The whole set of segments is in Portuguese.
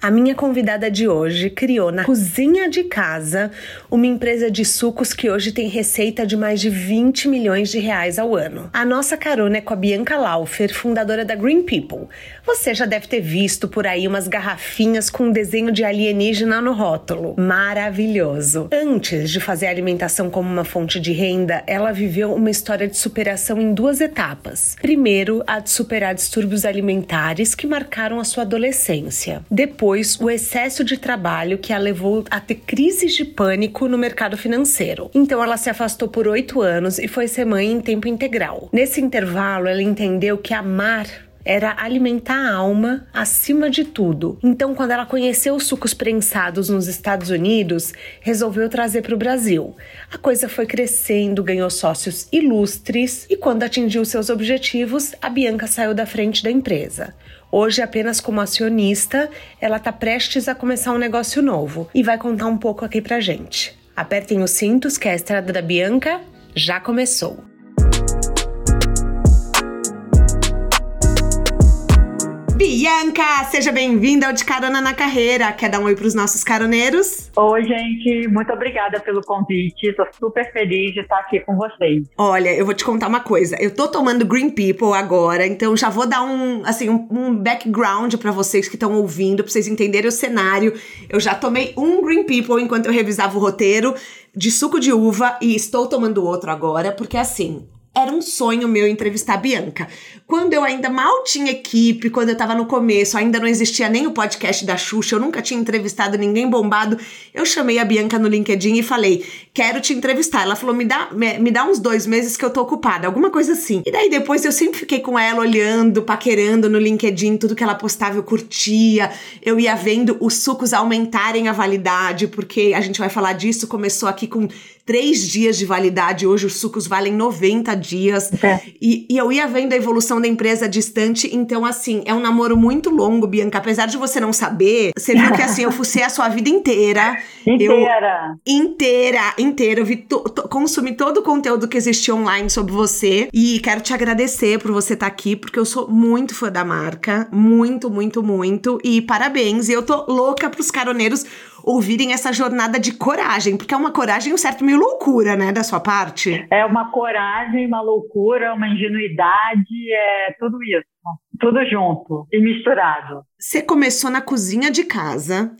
A minha convidada de hoje criou na cozinha de casa uma empresa de sucos que hoje tem receita de mais de 20 milhões de reais ao ano. A nossa carona é com a Bianca Laufer, fundadora da Green People. Você já deve ter visto por aí umas garrafinhas com um desenho de alienígena no rótulo. Maravilhoso! Antes de fazer a alimentação como uma fonte de renda, ela viveu uma história de superação em duas etapas. Primeiro, a de superar distúrbios alimentares que marcaram a sua adolescência. Depois, depois o excesso de trabalho que a levou a ter crises de pânico no mercado financeiro. Então ela se afastou por oito anos e foi ser mãe em tempo integral. Nesse intervalo, ela entendeu que amar era alimentar a alma acima de tudo. Então, quando ela conheceu os sucos prensados nos Estados Unidos, resolveu trazer para o Brasil. A coisa foi crescendo, ganhou sócios ilustres e, quando atingiu seus objetivos, a Bianca saiu da frente da empresa. Hoje, apenas como acionista, ela está prestes a começar um negócio novo e vai contar um pouco aqui pra gente. Apertem os cintos que a estrada da Bianca já começou. Bianca, seja bem-vinda ao De Carona na Carreira. Quer dar um oi para os nossos caroneiros? Oi, gente. Muito obrigada pelo convite. Estou super feliz de estar aqui com vocês. Olha, eu vou te contar uma coisa. Eu tô tomando Green People agora, então já vou dar um, assim, um, um background para vocês que estão ouvindo, para vocês entenderem o cenário. Eu já tomei um Green People enquanto eu revisava o roteiro de suco de uva e estou tomando outro agora, porque assim, era um sonho meu entrevistar a Bianca. Quando eu ainda mal tinha equipe, quando eu tava no começo, ainda não existia nem o podcast da Xuxa, eu nunca tinha entrevistado ninguém bombado, eu chamei a Bianca no LinkedIn e falei, quero te entrevistar. Ela falou, me dá, me, me dá uns dois meses que eu tô ocupada, alguma coisa assim. E daí depois eu sempre fiquei com ela olhando, paquerando no LinkedIn, tudo que ela postava eu curtia, eu ia vendo os sucos aumentarem a validade, porque a gente vai falar disso, começou aqui com três dias de validade, hoje os sucos valem 90 dias. É. E, e, eu ia vendo a evolução da empresa distante, então, assim, é um namoro muito longo, Bianca. Apesar de você não saber, você viu que, assim, eu fucei a sua vida inteira. Inteira. Eu, inteira, inteira. Eu vi to, to, consumi todo o conteúdo que existia online sobre você. E quero te agradecer por você estar tá aqui, porque eu sou muito fã da marca. Muito, muito, muito. E parabéns. E eu tô louca pros caroneiros ouvirem essa jornada de coragem, porque é uma coragem um certo meio loucura, né, da sua parte. É uma coragem, uma loucura, uma ingenuidade, é tudo isso. Tudo junto e misturado. Você começou na cozinha de casa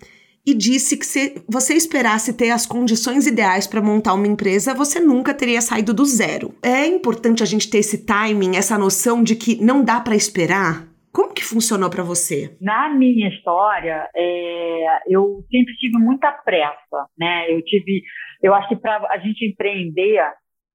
e disse que se você esperasse ter as condições ideais para montar uma empresa, você nunca teria saído do zero. É importante a gente ter esse timing, essa noção de que não dá para esperar. Como que funcionou para você? Na minha história, é, eu sempre tive muita pressa, né? Eu tive, eu acho que para a gente empreender,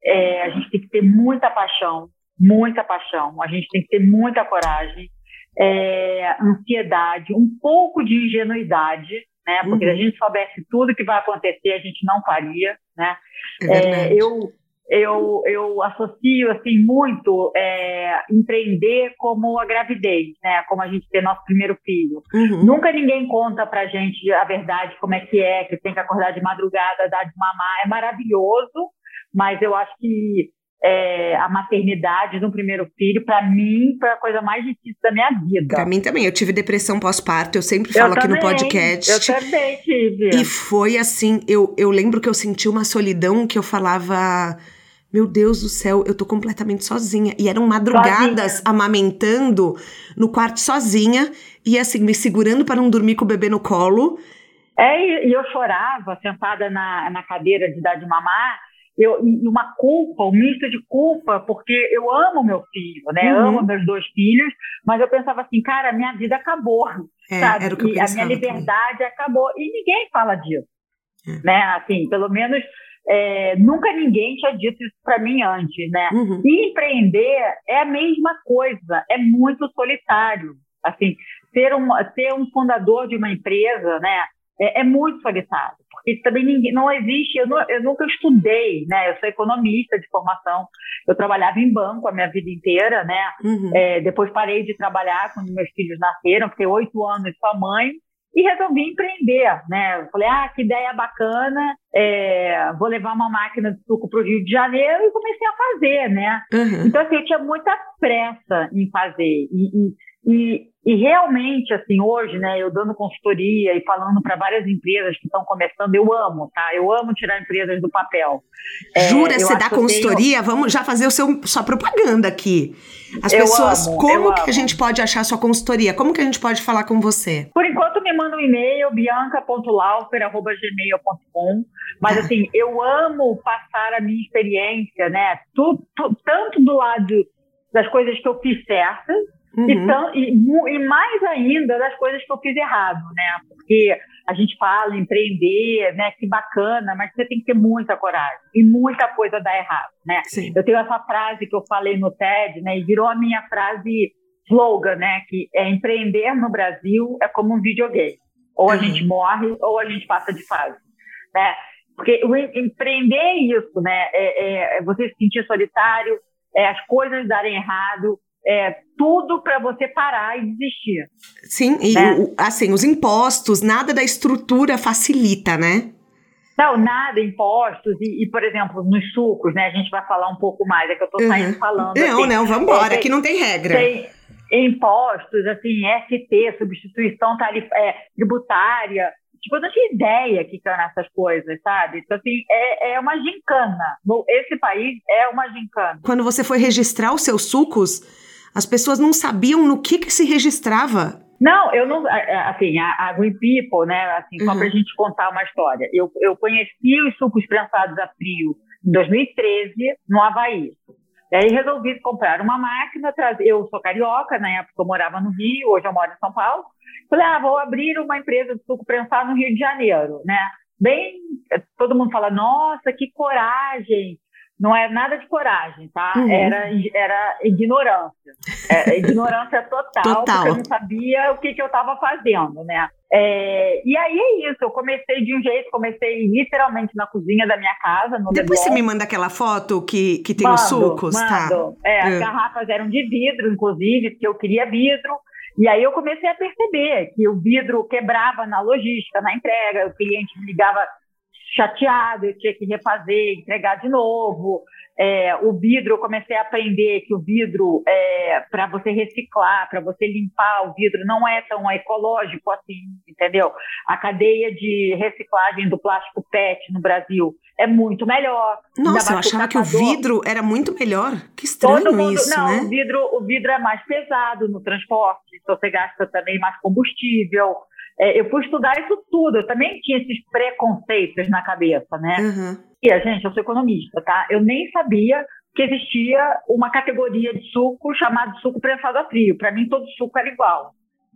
é, a gente tem que ter muita paixão, muita paixão. A gente tem que ter muita coragem, é, ansiedade, um pouco de ingenuidade, né? Porque uhum. se a gente soubesse tudo que vai acontecer, a gente não faria, né? É, é eu eu, eu associo assim muito é, empreender como a gravidez, né? Como a gente ter nosso primeiro filho. Uhum. Nunca ninguém conta pra gente a verdade, como é que é, que tem que acordar de madrugada, dar de mamar. É maravilhoso, mas eu acho que é, a maternidade do primeiro filho, para mim, foi a coisa mais difícil da minha vida. Para mim também. Eu tive depressão pós-parto, eu sempre falo eu aqui também, no podcast. Eu também tive. E foi assim, eu, eu lembro que eu senti uma solidão que eu falava meu Deus do céu, eu tô completamente sozinha. E eram madrugadas sozinha. amamentando no quarto sozinha e assim, me segurando para não dormir com o bebê no colo. É, e eu chorava sentada na, na cadeira de dar de mamar. Eu, e uma culpa, um misto de culpa, porque eu amo meu filho, né? Uhum. Amo meus dois filhos, mas eu pensava assim, cara, minha vida acabou, é, sabe? Era o que eu e a minha liberdade também. acabou. E ninguém fala disso, é. né? Assim, pelo menos é, nunca ninguém tinha dito isso para mim antes, né? Uhum. E empreender é a mesma coisa, é muito solitário. Assim, ser um, ser um fundador de uma empresa, né? é, é muito solitário, porque também ninguém, não existe, eu, não, eu, nunca estudei, né? Eu sou economista de formação, eu trabalhava em banco a minha vida inteira, né? Uhum. É, depois parei de trabalhar quando meus filhos nasceram, fiquei oito anos só mãe, e resolvi empreender, né? Eu falei, ah, que ideia bacana, é, vou levar uma máquina de suco para o Rio de Janeiro e comecei a fazer, né? Uhum. Então, assim, eu tinha muita pressa em fazer e, e, e e realmente, assim, hoje, né, eu dando consultoria e falando para várias empresas que estão começando, eu amo, tá? Eu amo tirar empresas do papel. É, Jura, é, você dá consultoria? Tenho... Vamos já fazer o seu, sua propaganda aqui. As eu pessoas, amo, como que amo. a gente pode achar sua consultoria? Como que a gente pode falar com você? Por enquanto, me manda um e-mail, bianca.laufer.gmail.com. Mas, tá. assim, eu amo passar a minha experiência, né? Tu, tu, tanto do lado das coisas que eu fiz certas, Uhum. Então, e, e, mais ainda das coisas que eu fiz errado, né? Porque a gente fala empreender, né? Que bacana, mas você tem que ter muita coragem e muita coisa dá errado, né? Sim. Eu tenho essa frase que eu falei no TED, né? E virou a minha frase slogan, né? Que é empreender no Brasil é como um videogame. Ou a uhum. gente morre ou a gente passa de fase, né? Porque o empreender é isso, né? É, é, é você se sentir solitário, é as coisas darem errado, é, tudo para você parar e desistir. Sim, e né? o, assim, os impostos, nada da estrutura facilita, né? Não, nada, impostos, e, e, por exemplo, nos sucos, né? A gente vai falar um pouco mais, é que eu estou saindo uhum. falando. Não, assim, não, vamos embora, aqui não tem regra. Tem impostos, assim, ST, substituição tarif, é, tributária, Tipo, eu não tinha ideia que eram essas coisas, sabe? Então, assim, é, é uma gincana. Esse país é uma gincana. Quando você foi registrar os seus sucos, as pessoas não sabiam no que, que se registrava. Não, eu não. Assim, a, a Green People, né? Assim, uhum. só para a gente contar uma história. Eu, eu conheci os sucos prensados a frio em 2013, no Havaí. E aí resolvi comprar uma máquina. Eu sou carioca, na época eu morava no Rio, hoje eu moro em São Paulo. Falei, ah, vou abrir uma empresa de suco prensado no Rio de Janeiro, né? Bem, todo mundo fala, nossa, que coragem, não é nada de coragem, tá? Uhum. Era, era ignorância. É, ignorância total, total, porque eu não sabia o que, que eu estava fazendo, né? É, e aí é isso, eu comecei de um jeito, comecei literalmente na cozinha da minha casa. Depois você me manda aquela foto que, que tem mando, os sucos, tá? mando. tá? É, as é. garrafas eram de vidro, inclusive, porque eu queria vidro. E aí eu comecei a perceber que o vidro quebrava na logística, na entrega, o cliente me ligava chateado, eu tinha que refazer, entregar de novo. É, o vidro, eu comecei a aprender que o vidro, é, para você reciclar, para você limpar o vidro, não é tão ecológico assim, entendeu? A cadeia de reciclagem do plástico PET no Brasil é muito melhor. Nossa, eu achava que o vidro era muito melhor. Que estranho mundo, isso, não, né? O vidro, o vidro é mais pesado no transporte, então você gasta também mais combustível. É, eu fui estudar isso tudo, eu também tinha esses preconceitos na cabeça, né? Uhum. E a gente, eu sou economista, tá? Eu nem sabia que existia uma categoria de suco chamada suco prensado a frio. Para mim, todo suco era igual.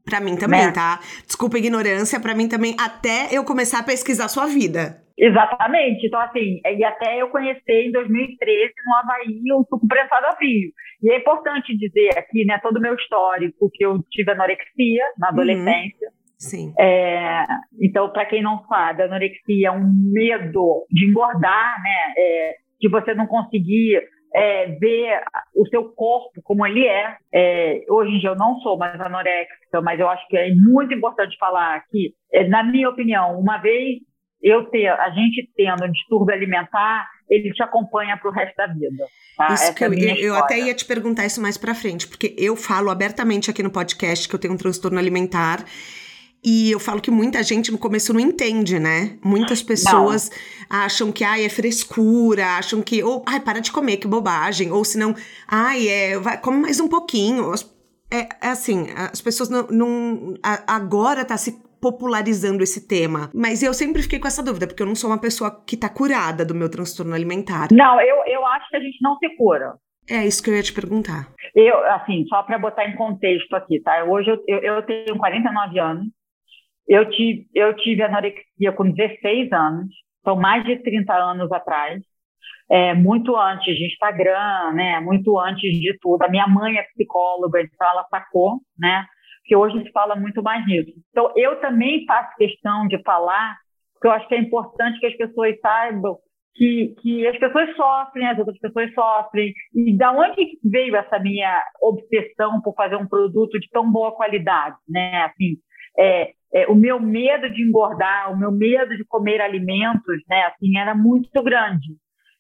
Para mim também, né? tá? Desculpa a ignorância, para mim também, até eu começar a pesquisar sua vida. Exatamente. Então, assim, e até eu conhecer em 2013 no Havaí o suco prensado a frio. E é importante dizer aqui, né, todo o meu histórico, que eu tive anorexia na uhum. adolescência. Uhum. Sim. É, então, para quem não sabe, a anorexia é um medo de engordar, né? É, de você não conseguir é, ver o seu corpo como ele é. é. Hoje em dia eu não sou mais anoréxica, mas eu acho que é muito importante falar que, é, na minha opinião, uma vez eu ter, a gente tendo um distúrbio alimentar, ele te acompanha para o resto da vida. Tá? Isso que é eu, eu, eu, até ia te perguntar isso mais para frente, porque eu falo abertamente aqui no podcast que eu tenho um transtorno alimentar e eu falo que muita gente no começo não entende, né? Muitas pessoas não. acham que, ai, é frescura, acham que, ou, ai, para de comer, que bobagem. Ou se não, ai, é, vai, come mais um pouquinho. É, é assim, as pessoas não, não agora tá se popularizando esse tema. Mas eu sempre fiquei com essa dúvida, porque eu não sou uma pessoa que tá curada do meu transtorno alimentar. Não, eu, eu acho que a gente não se cura. É isso que eu ia te perguntar. Eu, assim, só para botar em contexto aqui, tá? Hoje eu, eu, eu tenho 49 anos, eu tive, eu tive anorexia com 16 anos, são mais de 30 anos atrás, é, muito antes de Instagram, né? Muito antes de tudo. A minha mãe é psicóloga, então ela sacou, né? porque hoje se fala muito mais nisso. Então, eu também faço questão de falar, porque eu acho que é importante que as pessoas saibam que, que as pessoas sofrem, as outras pessoas sofrem. E da onde veio essa minha obsessão por fazer um produto de tão boa qualidade, né? Assim, é, é, o meu medo de engordar, o meu medo de comer alimentos, né? Assim, era muito grande.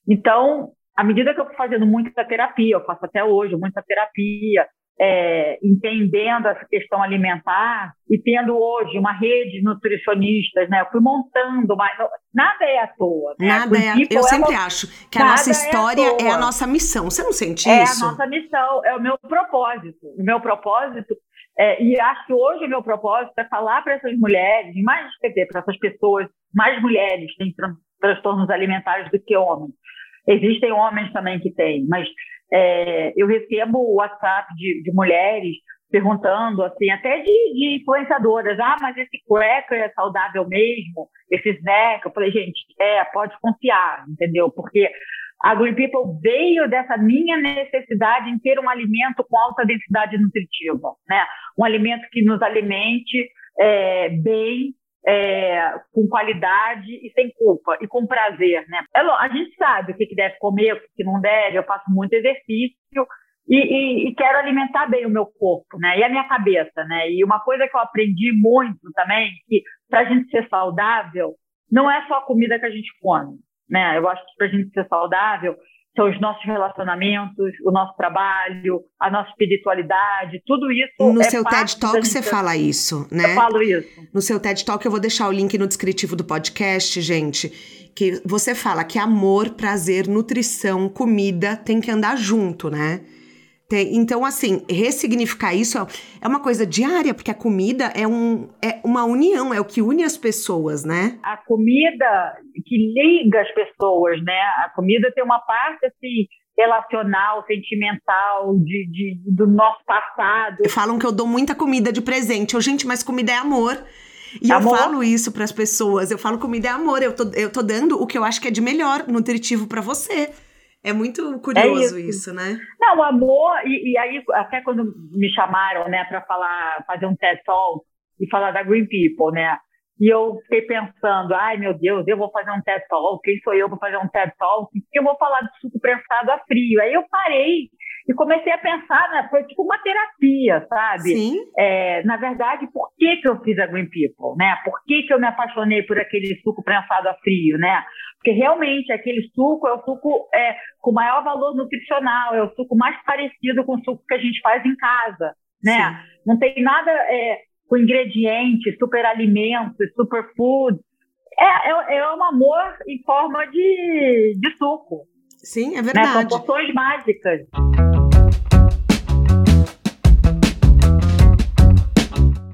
Então, à medida que eu fui fazendo muita terapia, eu faço até hoje muita terapia, é, entendendo essa questão alimentar e tendo hoje uma rede de nutricionistas, né? Eu fui montando, mas nada é à toa. Né? Nada é, eu é sempre uma, acho que a nossa história é, é, a nossa missão. Você não sente é isso? É a nossa missão, é o meu propósito. O meu propósito é, e acho que hoje o meu propósito é falar para essas mulheres, mais para essas pessoas, mais mulheres têm tran transtornos alimentares do que homens. Existem homens também que têm, mas é, eu recebo o WhatsApp de, de, mulheres perguntando, assim, até de, de, influenciadoras, ah, mas esse cracker é saudável mesmo? Esse snack? Eu falei, gente, é, pode confiar, entendeu? Porque a Green People veio dessa minha necessidade em ter um alimento com alta densidade nutritiva, né? Um alimento que nos alimente é, bem, é, com qualidade e sem culpa e com prazer, né? É, a gente sabe o que, deve comer, o que não deve. Eu faço muito exercício e, e, e, quero alimentar bem o meu corpo, né? E a minha cabeça, né? E uma coisa que eu aprendi muito também que para a gente ser saudável não é só a comida que a gente come, né? Eu acho que para a gente ser saudável são os nossos relacionamentos, o nosso trabalho, a nossa espiritualidade, tudo isso. No é seu TED Talk você fala isso, né? Eu falo isso. No seu TED Talk eu vou deixar o link no descritivo do podcast, gente, que você fala que amor, prazer, nutrição, comida tem que andar junto, né? Então, assim, ressignificar isso é uma coisa diária, porque a comida é, um, é uma união, é o que une as pessoas, né? A comida que liga as pessoas, né? A comida tem uma parte, assim, relacional, sentimental, de, de, do nosso passado. Falam que eu dou muita comida de presente. Eu, gente, mas comida é amor. E amor? eu falo isso para as pessoas. Eu falo comida é amor. Eu tô, eu tô dando o que eu acho que é de melhor, nutritivo para você. É muito curioso é isso. isso. né? Não, o amor, e, e, aí, até quando me chamaram, né, para falar, fazer um TED Talk e falar da Green People, né? E eu fiquei pensando, ai meu Deus, eu vou fazer um TED Talk, quem sou eu para fazer um TED Talk? Eu vou falar de suco prensado a frio. Aí eu parei e comecei a pensar, né, foi tipo uma terapia, sabe? Sim. É, na verdade, por que, que eu fiz a Green People, né? Por que, que eu me apaixonei por aquele suco prensado a frio, né? Porque realmente aquele suco é o suco é, com maior valor nutricional, é o suco mais parecido com o suco que a gente faz em casa, né? Sim. Não tem nada é, com ingredientes, super alimentos, superfood. É, é, é um amor em forma de, de suco. Sim, é verdade. Né? São poções mágicas.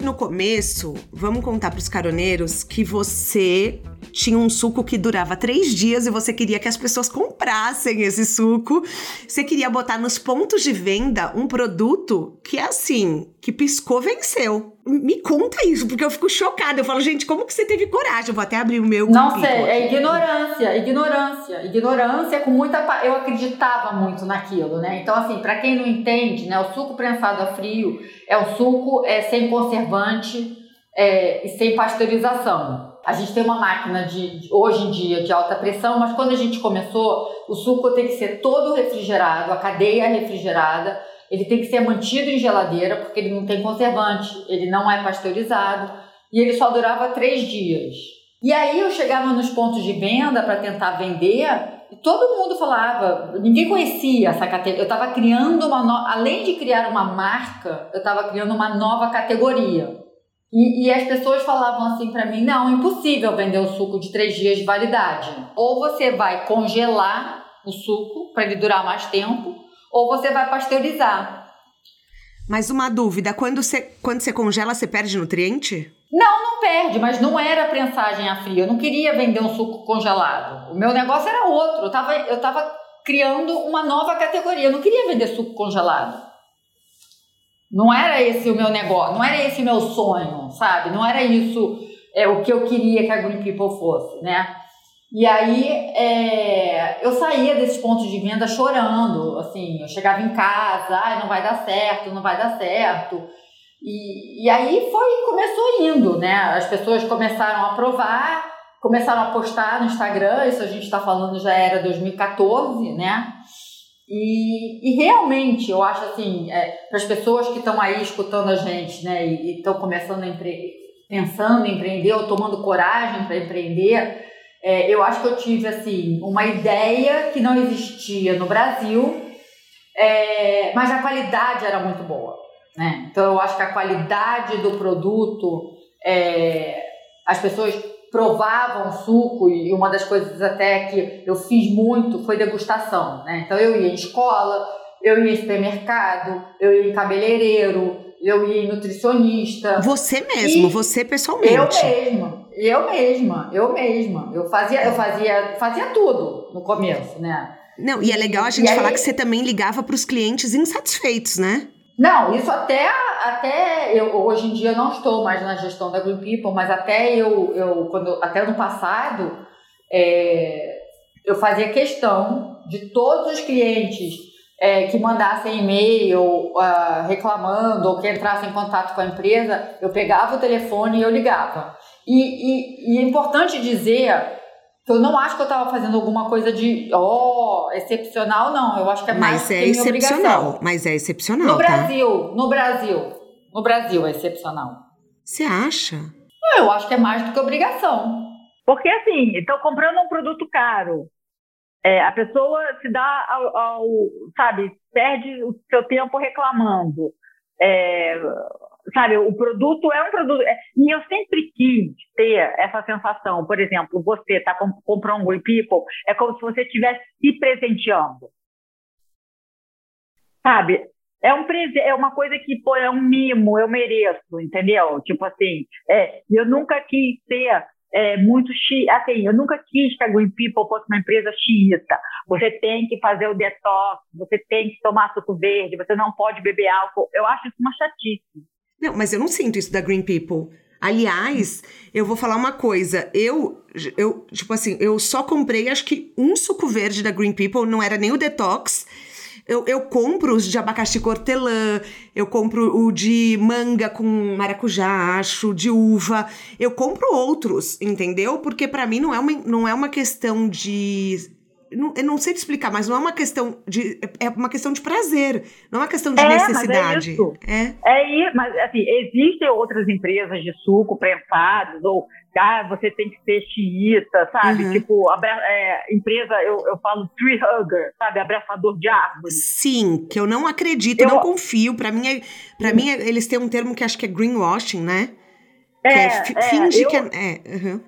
No começo, vamos contar para os caroneiros que você tinha um suco que durava três dias e você queria que as pessoas comprassem esse suco. Você queria botar nos pontos de venda um produto que é assim, que piscou, venceu. Me conta isso, porque eu fico chocada. Eu falo, gente, como que você teve coragem? Eu vou até abrir o meu. Não sei, é ignorância, ignorância, ignorância com muita. Eu acreditava muito naquilo, né? Então, assim, para quem não entende, né, o suco prensado a frio é o suco é, sem conservante é, e sem pasteurização. A gente tem uma máquina de, hoje em dia de alta pressão, mas quando a gente começou, o suco tem que ser todo refrigerado, a cadeia é refrigerada, ele tem que ser mantido em geladeira porque ele não tem conservante, ele não é pasteurizado e ele só durava três dias. E aí eu chegava nos pontos de venda para tentar vender e todo mundo falava, ninguém conhecia essa categoria. Eu estava criando uma, no... além de criar uma marca, eu estava criando uma nova categoria. E, e, as pessoas falavam assim para mim: não, impossível vender o suco de três dias de validade. Ou você vai congelar o suco para ele durar mais tempo, ou você vai pasteurizar. Mas uma dúvida: quando você, quando você congela, você perde nutriente? Não, não perde, mas não era prensagem a frio. Eu não queria vender um suco congelado. O meu negócio era outro. Eu estava eu tava criando uma nova categoria. Eu não queria vender suco congelado. Não era esse o meu negócio, não era esse o meu sonho, sabe? Não era isso é, o que eu queria que a Green People fosse, né? E aí é, eu saía desses pontos de venda chorando, assim, eu chegava em casa, ai, não vai dar certo, não vai dar certo. E, e aí foi, começou indo, né? As pessoas começaram a provar, começaram a postar no Instagram, isso a gente está falando já era 2014, né? E, e realmente, eu acho assim, é, para as pessoas que estão aí escutando a gente, né, e estão começando a empre pensando em empreender ou tomando coragem para empreender, é, eu acho que eu tive assim uma ideia que não existia no Brasil, é, mas a qualidade era muito boa. Né? Então eu acho que a qualidade do produto, é, as pessoas provavam suco e uma das coisas até que eu fiz muito foi degustação. Né? Então eu ia em escola, eu ia em supermercado, eu ia em cabeleireiro, eu ia em nutricionista. Você mesmo, você pessoalmente. Eu mesma, eu mesma, eu mesma. Eu fazia, eu fazia, fazia tudo no começo, né? Não, e é legal a gente falar que você também ligava para os clientes insatisfeitos, né? Não, isso até, até eu hoje em dia não estou mais na gestão da Green People, mas até eu, eu quando até no passado é, eu fazia questão de todos os clientes é, que mandassem e-mail uh, reclamando ou que entrassem em contato com a empresa, eu pegava o telefone e eu ligava. E, e, e é importante dizer eu não acho que eu estava fazendo alguma coisa de, ó, oh, excepcional, não. Eu acho que é mais mas é excepcional. Mas é excepcional. No tá? Brasil, no Brasil. No Brasil é excepcional. Você acha? Eu acho que é mais do que obrigação. Porque assim, estão comprando um produto caro. É, a pessoa se dá ao, ao, sabe, perde o seu tempo reclamando. É, sabe, o produto é um produto. É, e eu sempre quis ter essa sensação. Por exemplo, você está comp comprando um People, é como se você estivesse se presenteando. Sabe? É, um é uma coisa que pô, é um mimo, eu mereço, entendeu? Tipo assim, é, eu nunca quis ter é, muito xiita. Assim, eu nunca quis que a Green People fosse uma empresa xiita. Você tem que fazer o detox, você tem que tomar suco verde, você não pode beber álcool. Eu acho isso uma chatice. Não, mas eu não sinto isso da Green People. Aliás, eu vou falar uma coisa. Eu, eu, tipo assim, eu só comprei acho que um suco verde da Green People, não era nem o detox. Eu, eu compro os de abacaxi cortelã, eu compro o de manga com maracujá, acho, de uva. Eu compro outros, entendeu? Porque para mim não é, uma, não é uma questão de não, eu não sei te explicar, mas não é uma questão de. É uma questão de prazer, não é uma questão de é, necessidade. Mas é, isso. é. é mas assim, existem outras empresas de suco prensados, ou ah, você tem que ser xiita, sabe? Uhum. Tipo, abra, é, empresa, eu, eu falo tree hugger, sabe? Abraçador de árvore. Sim, que eu não acredito, eu não confio. Para mim, é, pra mim, é, eles têm um termo que acho que é greenwashing, né? É, que é, é finge eu, que é. é uhum.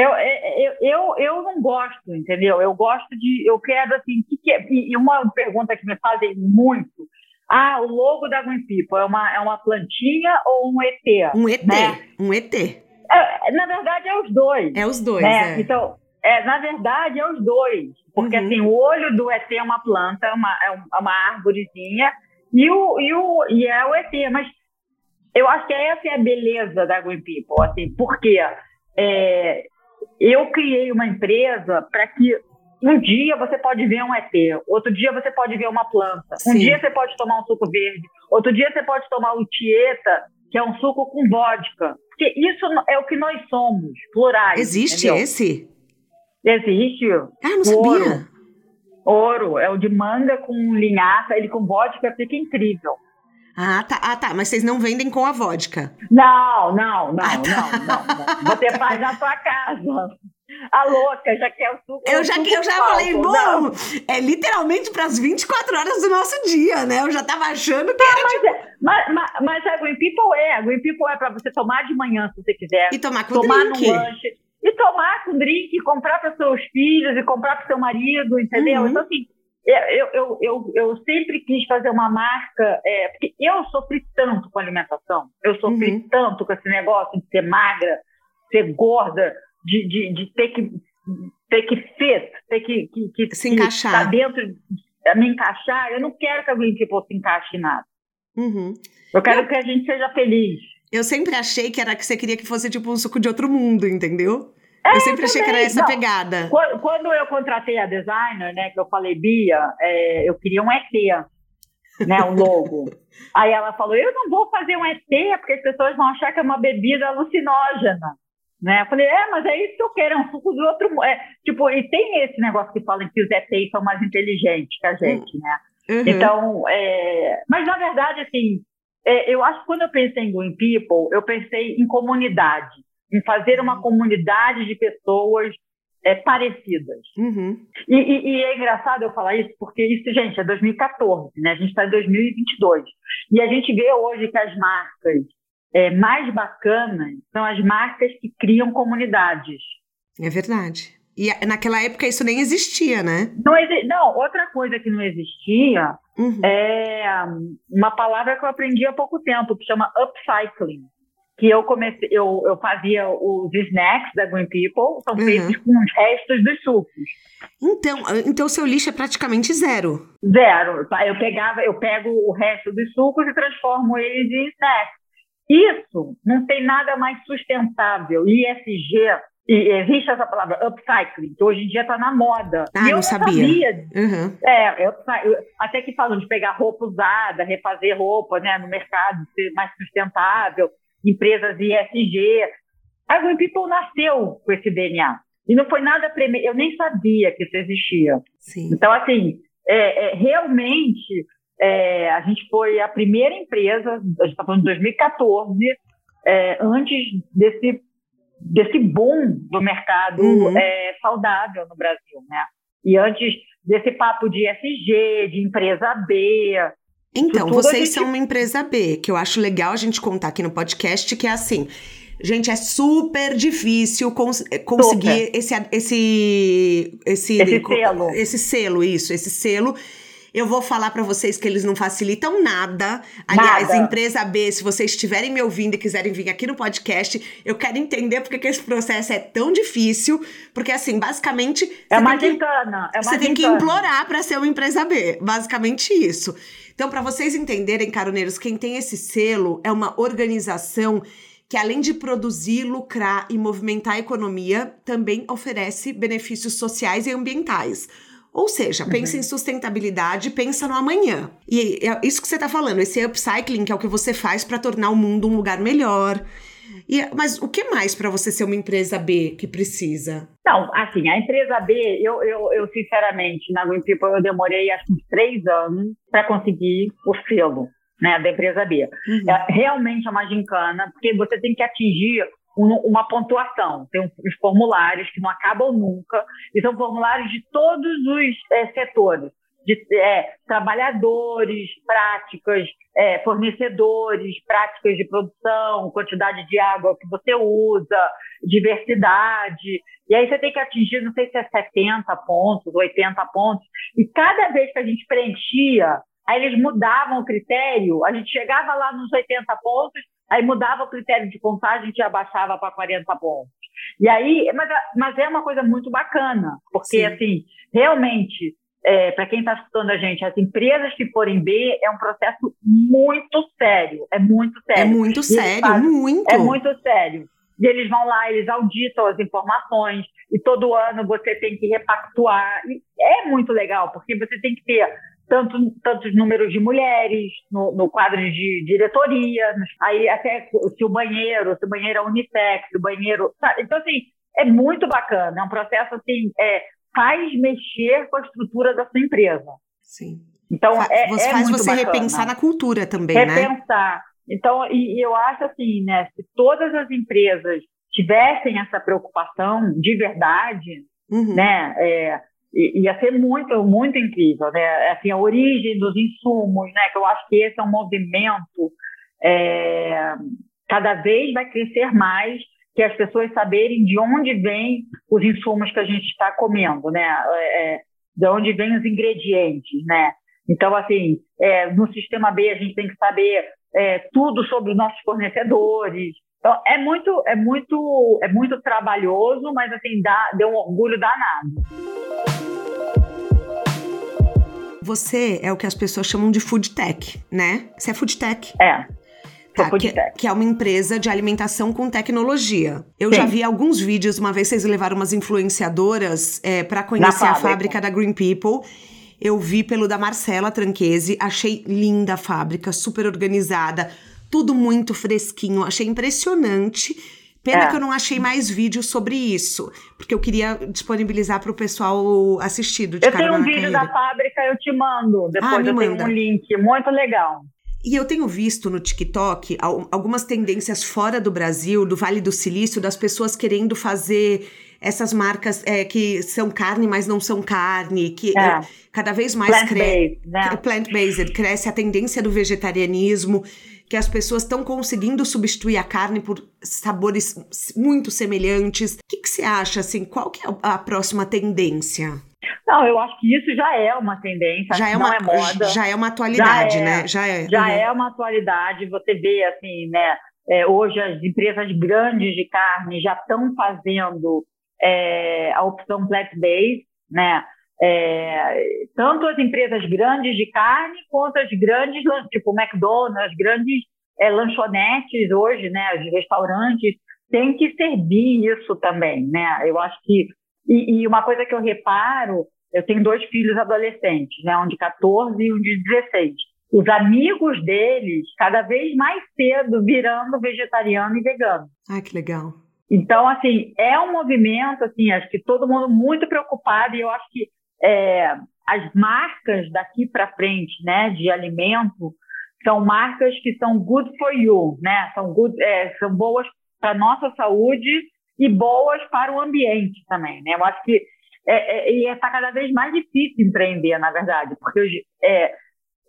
Eu, eu, eu, eu não gosto, entendeu? Eu gosto de. Eu quero, assim, que que é, e uma pergunta que me fazem muito. Ah, o logo da Green People é uma, é uma plantinha ou um ET? Um ET, né? um ET. É, na verdade, é os dois. É os dois, né? é. Então, é, na verdade, é os dois. Porque, uhum. assim, o olho do ET é uma planta, é uma, é uma árvorezinha, e, o, e, o, e é o ET. Mas eu acho que essa é a beleza da Green People, assim, porque é, eu criei uma empresa para que um dia você pode ver um ET, outro dia você pode ver uma planta, Sim. um dia você pode tomar um suco verde, outro dia você pode tomar o tieta, que é um suco com vodka. Porque isso é o que nós somos, plurais. Existe entendeu? esse? Existe. Ah, não sabia. Ouro. É o de manga com linhaça, ele com vodka fica incrível. Ah, tá. Ah, tá. Mas vocês não vendem com a vodka. Não, não, não, ah, tá. não, não, não. Você faz na sua casa. A louca já quer o suco. Eu já, eu já falei, bom, não. é literalmente para as 24 horas do nosso dia, né? Eu já tava achando que era. Mas, tipo... é, mas, mas, mas, a Green People é. A Green People é para você tomar de manhã, se você quiser. E tomar com tomar drink. no lanche. E tomar com drink, comprar para seus filhos e comprar para seu marido, entendeu? Uhum. Então, assim eu, eu, eu, eu, sempre quis fazer uma marca, é, porque eu sofri tanto com alimentação, eu sofri uhum. tanto com esse negócio de ser magra, ser gorda, de, de, de ter que ter que fit, ter que, que, que se encaixar tá dentro, me encaixar. Eu não quero que alguém tipo se encaixe em nada. Uhum. Eu quero eu, que a gente seja feliz. Eu sempre achei que era que você queria que fosse tipo um suco de outro mundo, entendeu? É, eu sempre achei que era essa não, pegada. Quando, eu contratei a designer, né, que eu falei, Bia, é, eu queria um ET. né, o logo. Aí ela falou: Eu não vou fazer um ET porque as pessoas vão achar que é uma bebida alucinógena. Né? Eu falei, é, mas é isso que eu quero, é um suco do outro. É, tipo, e tem esse negócio que falam que os ETs são mais inteligentes que a gente, né? Uhum. Então, é, mas na verdade, assim, é, eu acho que quando eu pensei em Green People, eu pensei em comunidade, em fazer uma uhum. comunidade de pessoas é, parecidas. Uhum. E, e, e, é engraçado eu falar isso, porque isso, gente, é 2014, né? A gente está em 2022. E a gente vê hoje que as marcas é, mais bacanas são as marcas que criam comunidades. É verdade. E naquela época isso nem existia, né? Não, não outra coisa que não existia uhum. é uma palavra que eu aprendi há pouco tempo, que chama upcycling que eu comecei, eu, eu fazia os snacks da Green People, são uhum. feitos com os restos dos sucos. Então, então seu lixo é praticamente zero. Zero. Eu pegava, eu pego o resto dos sucos e transformo eles em snacks. Isso não tem nada mais sustentável. ISG, e existe essa palavra upcycling, que hoje em dia está na moda. Ah, eu não sabia. sabia. Uhum. É, eu, até que falam de pegar roupa usada, refazer roupa né, no mercado, ser mais sustentável empresas ISG. A Green People nasceu com esse DNA. E não foi nada premeditado. Eu nem sabia que isso existia. Sim. Então, assim, é, é, realmente, é, a gente foi a primeira empresa, a gente está falando de 2014, é, antes desse, desse boom do mercado uhum. É, saudável no Brasil, né? E antes desse papo de ISG, de empresa B, então, vocês gente... são uma empresa B, que eu acho legal a gente contar aqui no podcast, que é assim. Gente, é super difícil cons conseguir super. esse, esse, esse, esse selo. Esse selo, isso, esse selo. Eu vou falar para vocês que eles não facilitam nada. Aliás, nada. empresa B, se vocês estiverem me ouvindo e quiserem vir aqui no podcast, eu quero entender porque que esse processo é tão difícil. Porque, assim, basicamente. É uma gincana. É você tem que implorar para ser uma empresa B. Basicamente isso. Então, para vocês entenderem, caroneiros, quem tem esse selo é uma organização que além de produzir, lucrar e movimentar a economia, também oferece benefícios sociais e ambientais. Ou seja, uhum. pensa em sustentabilidade, pensa no amanhã. E é isso que você está falando, esse upcycling, que é o que você faz para tornar o mundo um lugar melhor, e, mas o que mais para você ser uma empresa B que precisa? Não, assim, a empresa B, eu, eu, eu sinceramente, na Green People, eu demorei acho uns três anos para conseguir o selo né, da empresa B. Uhum. É, realmente é uma gincana, porque você tem que atingir uma pontuação. Tem uns formulários que não acabam nunca, e são formulários de todos os é, setores de é, trabalhadores, práticas, é, fornecedores, práticas de produção, quantidade de água que você usa, diversidade. E aí você tem que atingir, não sei se é 70 pontos, 80 pontos. E cada vez que a gente preenchia, aí eles mudavam o critério, a gente chegava lá nos 80 pontos, aí mudava o critério de contagem, a gente abaixava para 40 pontos. E aí, mas, mas é uma coisa muito bacana, porque Sim. assim, realmente é, para quem está escutando a gente, as empresas que forem B é um processo muito sério. É muito sério. É muito sério, fazem, muito. É muito sério. E eles vão lá, eles auditam as informações, e todo ano você tem que repactuar. E é muito legal, porque você tem que ter tanto, tantos números de mulheres no, no quadro de diretoria, aí até se o banheiro, se o banheiro é unissex, se o banheiro. Sabe? Então, assim, é muito bacana. É um processo assim, é, faz mexer com a estrutura da sua empresa. Sim. Então, Fa é, você é faz você bacana. repensar na cultura também, repensar. né? Repensar. Então, e, e eu acho assim, né, se todas as empresas tivessem essa preocupação de verdade, uhum. né, é, ia ser muito, muito incrível, né? Assim, a origem dos insumos, né? Que eu acho que esse é um movimento é, cada vez vai crescer mais que as pessoas saberem de onde vêm os insumos que a gente está comendo, né? É, é, de onde vêm os ingredientes, né? Então, assim, é, no sistema B a gente tem que saber é, tudo sobre os nossos fornecedores. Então, é muito, é muito, é muito trabalhoso, mas assim dá, deu um orgulho danado. Você é o que as pessoas chamam de food tech, né? Você é food tech? É. Tá, que, que, é uma empresa de alimentação com tecnologia. Eu Sim. já vi alguns vídeos, uma vez vocês levaram umas influenciadoras é, para conhecer fábrica. a fábrica da Green People. Eu vi pelo da Marcela Tranquese, achei linda a fábrica, super organizada, tudo muito fresquinho, achei impressionante. Pena é. que eu não achei mais vídeos sobre isso, porque eu queria disponibilizar para o pessoal assistir do de Eu tenho um vídeo da fábrica, eu te mando. Depois ah, eu manda. tenho um link, muito legal. E eu tenho visto no TikTok algumas tendências fora do Brasil, do Vale do Silício, das pessoas querendo fazer essas marcas é, que são carne, mas não são carne, que é. É, cada vez mais cresce. Né? Plant-based, cresce a tendência do vegetarianismo que as pessoas estão conseguindo substituir a carne por sabores muito semelhantes. O que, que você acha, assim, qual que é a próxima tendência? Não, eu acho que isso já é uma tendência, já é uma, é moda. Já é uma atualidade, já é, né? Já é. Já uhum. é uma atualidade. Você vê, assim, né? É, hoje as empresas grandes de carne já estão fazendo é, a opção plant-based, né? É, tanto as empresas grandes de carne quanto as grandes, tipo o McDonald's, grandes é, lanchonetes hoje, né, os restaurantes, têm que servir isso também, né? Eu acho que e, e, uma coisa que eu reparo, eu tenho dois filhos adolescentes, né, um de 14 e um de 16. Os amigos deles, cada vez mais cedo, virando vegetariano e vegano. Ah, que legal. Então, assim, é um movimento, assim, acho que todo mundo muito preocupado e eu acho que é, as marcas daqui para frente, né, de alimento, são marcas que são good for you, né? São, good, é, são boas para nossa saúde e boas para o ambiente também, né? Eu acho que é, é, está cada vez mais difícil empreender, na verdade, porque hoje, é,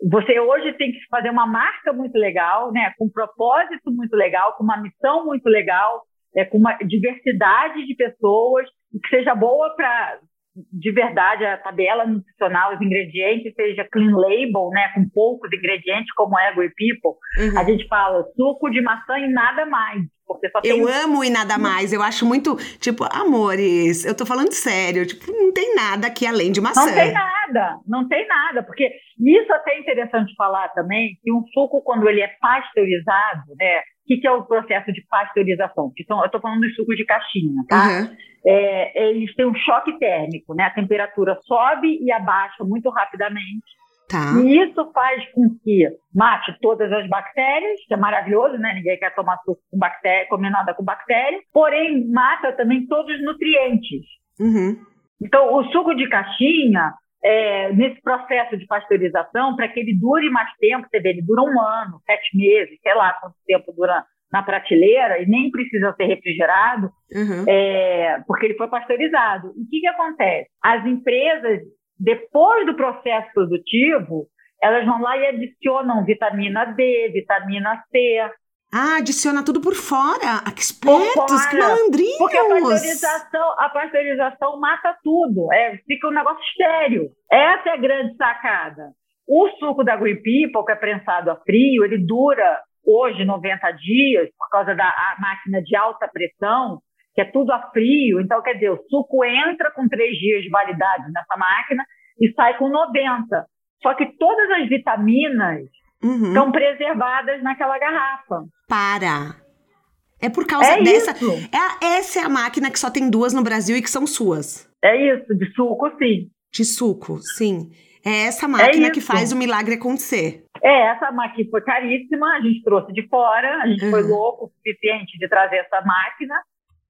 você hoje tem que fazer uma marca muito legal, né? Com um propósito muito legal, com uma missão muito legal, é, com uma diversidade de pessoas que seja boa para de verdade a tabela nutricional, os ingredientes, seja clean label, né, com poucos ingredientes, como Ego e People, uhum. a gente fala suco de maçã e nada mais. Porque só eu tem... amo e nada mais. Eu acho muito, tipo, amores, eu tô falando sério, tipo, não tem nada aqui além de maçã. Não tem nada, não tem nada, porque isso até é interessante falar também, que um suco, quando ele é pasteurizado, né, o que, que, é o processo de pasteurização? Que são, eu estou falando dos sucos de caixinha, tá? Uhum é, eles têm um choque térmico, né? A temperatura sobe e abaixa muito rapidamente. Tá. E isso faz com que mate todas as bactérias, que é maravilhoso, né? Ninguém quer tomar suco com bactéria, comer nada com bactéria. Porém, mata também todos os nutrientes. Uhum. Então, o suco de caixinha, é, nesse processo de pasteurização, para que ele dure mais tempo, você vê, ele dura um ano, sete meses, sei lá quanto tempo dura na prateleira e nem precisa ser refrigerado, uhum. é, porque ele foi pasteurizado. E o que, que acontece? As empresas, depois do processo produtivo, elas vão lá e adicionam vitamina D, vitamina C. Ah, adiciona tudo por fora. Ah, que espertos, fora, que malandrinhos. Porque a pasteurização, a pasteurização mata tudo. É, fica um negócio estéreo. Essa é a grande sacada. O suco da Green People, que é prensado a frio, ele dura hoje 90 dias, por causa da máquina de alta pressão, que é tudo a frio. Então, quer dizer, o suco entra com três dias de validade nessa máquina e sai com 90. Só que todas as vitaminas uhum. estão preservadas naquela garrafa. Para. É por causa é dessa. É essa é a máquina que só tem duas no Brasil e que são suas. É isso, de suco, sim. De suco, sim. É essa máquina é que faz o milagre acontecer. É, essa máquina foi caríssima, a gente trouxe de fora, a gente uhum. foi louco o suficiente de trazer essa máquina.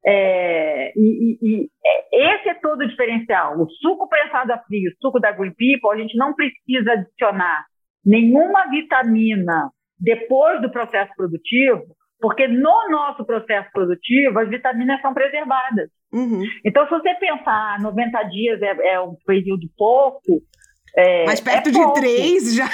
É, e, e, e, é, esse é todo o diferencial. O suco prensado a frio, o suco da Green People, a gente não precisa adicionar nenhuma vitamina depois do processo produtivo, porque no nosso processo produtivo as vitaminas são preservadas. Uhum. Então, se você pensar 90 dias é, é um período pouco, é, Mas perto é de três já.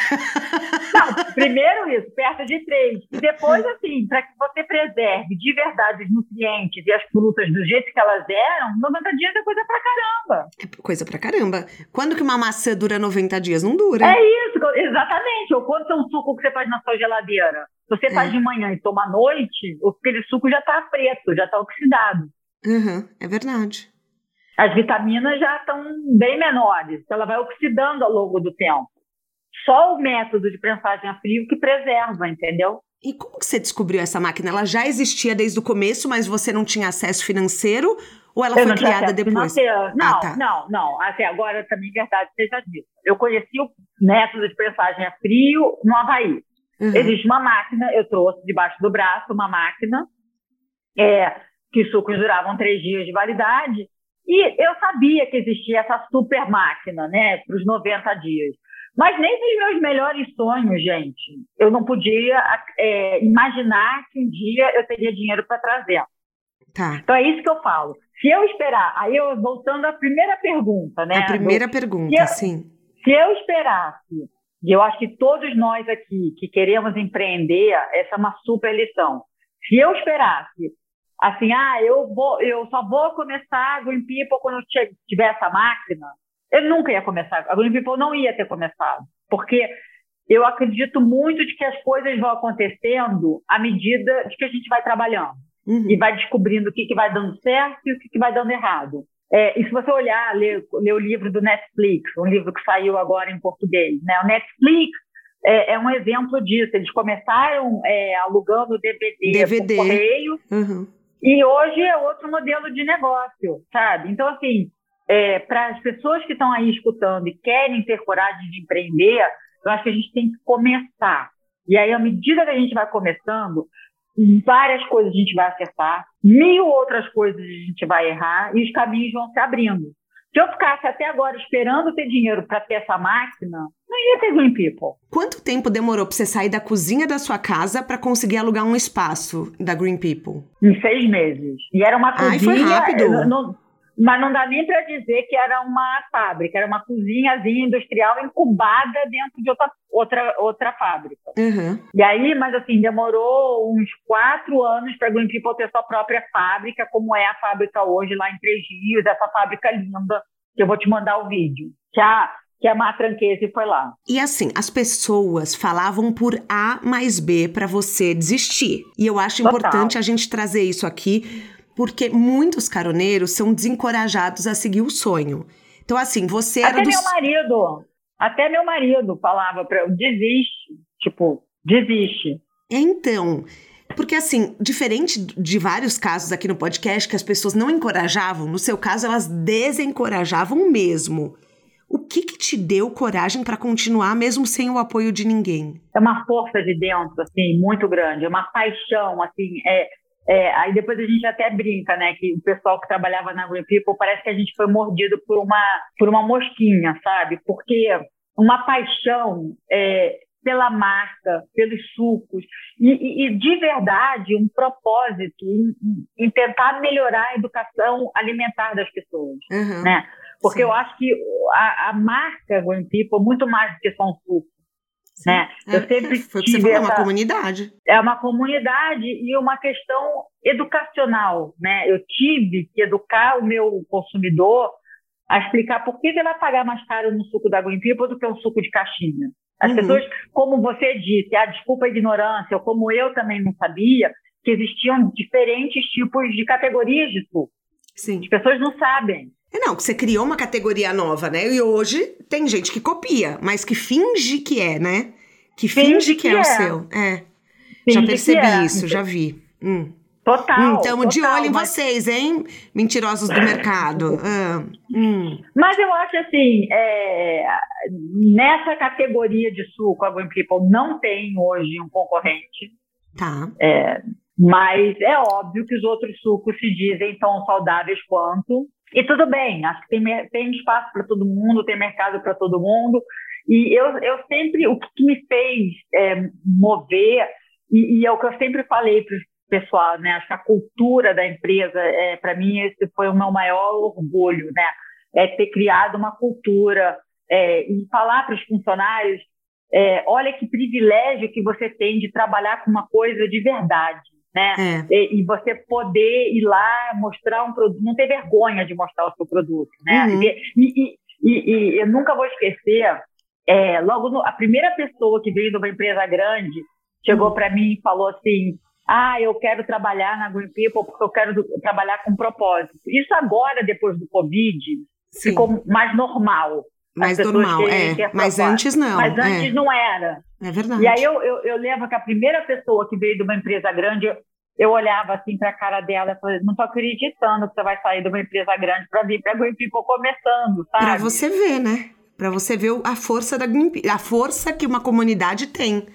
Não, primeiro isso, perto de três. E depois, assim, para que você preserve de verdade os nutrientes e as frutas do jeito que elas eram, 90 dias é coisa pra caramba. É coisa pra caramba. Quando que uma maçã dura 90 dias? Não dura. É isso, exatamente. Ou quanto é um suco que você faz na sua geladeira? Se você é. faz de manhã e toma à noite, aquele suco já tá preto, já tá oxidado. Uhum, é verdade as vitaminas já estão bem menores, ela vai oxidando ao longo do tempo. Só o método de prensagem a frio que preserva, entendeu? E como que você descobriu essa máquina? Ela já existia desde o começo, mas você não tinha acesso financeiro? Ou ela foi criada depois? Financeiro. Não, ah, tá. não, não. Até agora também verdade seja dito. Eu conheci o método de prensagem a frio no Havaí. Uhum. Existe uma máquina, eu trouxe debaixo do braço uma máquina é, que os sucos duravam três dias de validade. E eu sabia que existia essa super máquina, né, para os 90 dias. Mas nem dos meus melhores sonhos, gente, eu não podia é, imaginar que um dia eu teria dinheiro para trazer. Tá. Então é isso que eu falo. Se eu esperar, aí eu voltando à primeira pergunta, né? A primeira pergunta, se eu, sim. Se eu esperasse, e eu acho que todos nós aqui que queremos empreender, essa é uma super lição. Se eu esperasse, assim, ah, eu vou, eu só vou começar a Green People quando tiver essa máquina, eu nunca ia começar. A Green People não ia ter começado, porque eu acredito muito de que as coisas vão acontecendo à medida de que a gente vai trabalhando uhum. e vai descobrindo o que, que vai dando certo e o que, que vai dando errado. É, e se você olhar, ler, ler, o livro do Netflix, um livro que saiu agora em português, né? O Netflix é, é um exemplo disso. Eles começaram é, alugando DVD, DVD. por correio uhum. E hoje é outro modelo de negócio, sabe? Então, assim, é, para as pessoas que estão aí escutando e querem ter coragem de empreender, eu acho que a gente tem que começar. E aí, à medida que a gente vai começando, várias coisas a gente vai acertar, mil outras coisas a gente vai errar e os caminhos vão se abrindo. Se eu ficasse até agora esperando ter dinheiro para ter essa máquina, não ia ter Green People. Quanto tempo demorou para você sair da cozinha da sua casa para conseguir alugar um espaço da Green People? Em seis meses. E era uma cozinha. Ai, foi rápido. No, mas não dá nem para dizer que era uma fábrica, era uma cozinhazinha industrial incubada dentro de outra, outra, outra fábrica. Uhum. E aí, mas assim, demorou uns quatro anos para a Green People ter sua própria fábrica, como é a fábrica hoje lá em Três Rios, essa fábrica linda, que eu vou te mandar o vídeo. Que a, que a Matranquese foi lá. E assim, as pessoas falavam por A mais B para você desistir. E eu acho Total. importante a gente trazer isso aqui porque muitos caroneiros são desencorajados a seguir o sonho. Então, assim, você era Até dos... meu marido, até meu marido falava para eu, desiste, tipo, desiste. Então, porque assim, diferente de vários casos aqui no podcast que as pessoas não encorajavam, no seu caso elas desencorajavam mesmo. O que que te deu coragem para continuar mesmo sem o apoio de ninguém? É uma força de dentro, assim, muito grande, é uma paixão, assim, é, é, aí depois a gente até brinca, né, que o pessoal que trabalhava na Green People parece que a gente foi mordido por uma, por uma mosquinha, sabe? Porque uma paixão é, pela marca, pelos sucos, e, e, e, de verdade um propósito em, em, tentar melhorar a educação alimentar das pessoas, uhum, né? Porque sim. eu acho que a, a marca Green People, muito mais do que só um suco, né? É, eu sempre foi tive falou, essa, uma comunidade. É uma comunidade e uma questão educacional, né? Eu tive que educar o meu consumidor a explicar por que ele vai pagar mais caro no suco da Green People do que um suco de caixinha. As uhum. pessoas, como você disse, a desculpa a ignorância, ou como eu também não sabia, que existiam diferentes tipos de categorias de suco. Sim. As pessoas não sabem. É não, que você criou uma categoria nova, né? E hoje tem gente que copia, mas que finge que é, né? Que finge, finge que, que, é, é, o seu. É. Finge já percebi é. isso, já vi. Hum. Total. Então, total, de olho em mas... vocês, hein? Mentirosos do mercado. Ah, hum. Mas eu acho assim, é, nessa categoria de suco, a Green People não tem hoje um concorrente. Tá. É, mas é óbvio que os outros sucos se dizem tão saudáveis quanto. E tudo bem, acho que tem, tem espaço para todo mundo, tem mercado para todo mundo. E eu, eu sempre, o que me fez é, mover, e, e, é o que eu sempre falei para o pessoal, né? Acho que a cultura da empresa, é, para mim, esse foi o meu maior orgulho, né? É ter criado uma cultura é, e falar para os funcionários, é, olha que privilégio que você tem de trabalhar com uma coisa de verdade né? É. E, e, você poder ir lá mostrar um produto, não ter vergonha de mostrar o seu produto, né? Uhum. E, e, e, eu nunca vou esquecer, é, logo no, a primeira pessoa que veio de uma empresa grande chegou uhum. para mim e falou assim: ah, eu quero trabalhar na Green People porque eu quero do, trabalhar com propósito. Isso agora, depois do Covid, Sim. ficou mais normal. Mais normal, é. Mas antes não. Mas antes é. não era. É verdade. E aí eu, eu, eu lembro que a primeira pessoa que veio de uma empresa grande, eu olhava assim para a cara dela e falei, não tô acreditando que você vai sair de uma empresa grande para vir para Green People começando, sabe? Para você ver, né? Para você ver a força da a força que uma comunidade tem.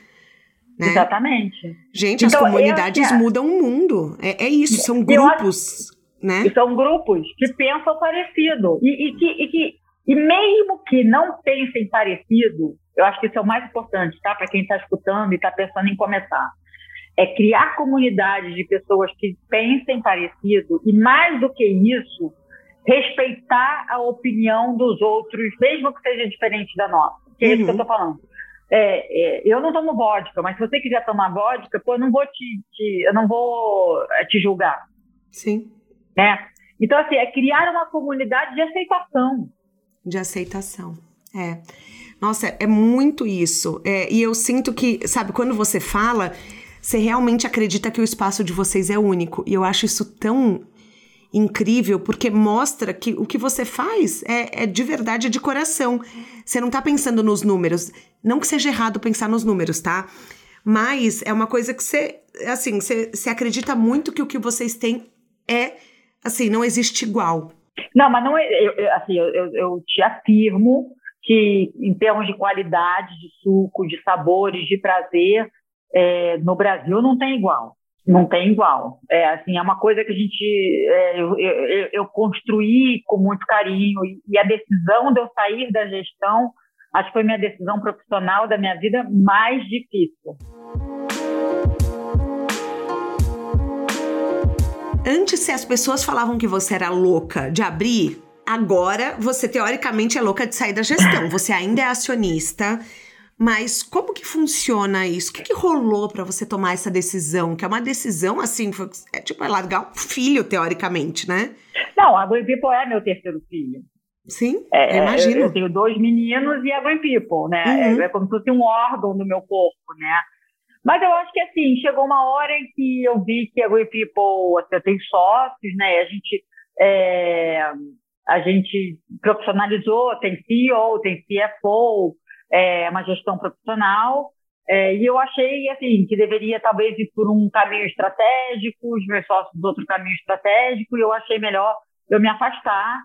Né? Exatamente. Gente, então, as comunidades eu, mudam o mundo. É, é isso, são grupos, né? São grupos que pensam parecido. E, e, que, e, que, e mesmo que não pensem parecido, eu acho que isso é o mais importante, tá? Para quem está escutando e está pensando em começar é criar comunidades de pessoas que pensem parecido e, mais do que isso, respeitar a opinião dos outros, mesmo que seja diferente da nossa. Que é uhum. isso que eu estou uhum. falando. É, é, eu não tomo vodka, mas se você quiser tomar vodka, pô, eu não vou te, te eu não vou é, te julgar. Sim. Né? Então, assim, é criar uma comunidade de aceitação. De aceitação. É. Nossa, é muito isso. É, e eu sinto que, sabe, quando você fala, você realmente acredita que o espaço de vocês é único. E eu acho isso tão incrível, porque mostra que o que você faz é, é de verdade, é de coração. Você não tá pensando nos números. Não que seja errado pensar nos números, tá? Mas é uma coisa que você, assim, você, você acredita muito que o que vocês têm é, assim, não existe igual. Não, mas não é, eu, assim, eu, eu, eu te afirmo que em termos de qualidade, de suco, de sabores, de prazer, é, no Brasil não tem igual. Não tem igual. É assim, é uma coisa que a gente é, eu, eu, eu, construí com muito carinho e, e a decisão de eu sair da gestão acho que foi minha decisão profissional da minha vida mais difícil. Antes, se as pessoas falavam que você era louca de abrir, agora você teoricamente é louca de sair da gestão. Você ainda é acionista, mas como que funciona isso? O que, que rolou para você tomar essa decisão? Que é uma decisão, assim, foi, é tipo, é largar um filho, teoricamente, né? Não, a Green People é meu terceiro filho. Sim, é, imagino. Eu, eu, tenho dois meninos e a Green People, né? Uhum. É, é, como se fosse um órgão do meu corpo, né? Mas eu acho que, assim, chegou uma hora em que eu vi que a Green People, assim, tem sócios, né? A gente... É, a gente profissionalizou, tem CEO, tem CFO, é, uma gestão profissional. É, e eu achei assim que deveria talvez ir por um caminho estratégico, os meus sócios outro caminho estratégico, e eu achei melhor eu me afastar,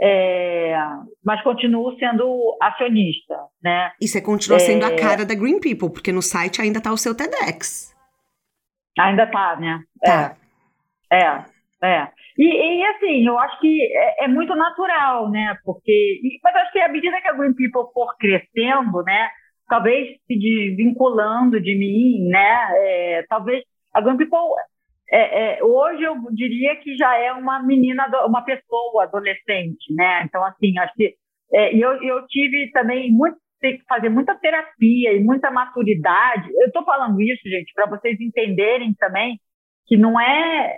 é, mas continuo sendo acionista, né? E você continua sendo a é. cara da Green People, porque no site ainda está o seu TEDx. Ainda está, né? Tá. É, é, é. E, e, assim, eu acho que é, é, muito natural, né? Porque, mas acho que à medida que a Green People for crescendo, né? Talvez se desvinculando de mim, né? É, talvez a Green People é, é, hoje eu diria que já é uma menina, uma pessoa adolescente, né? Então assim, acho que é, eu, eu tive também muito ter que fazer muita terapia e muita maturidade. Eu estou falando isso, gente, para vocês entenderem também que não é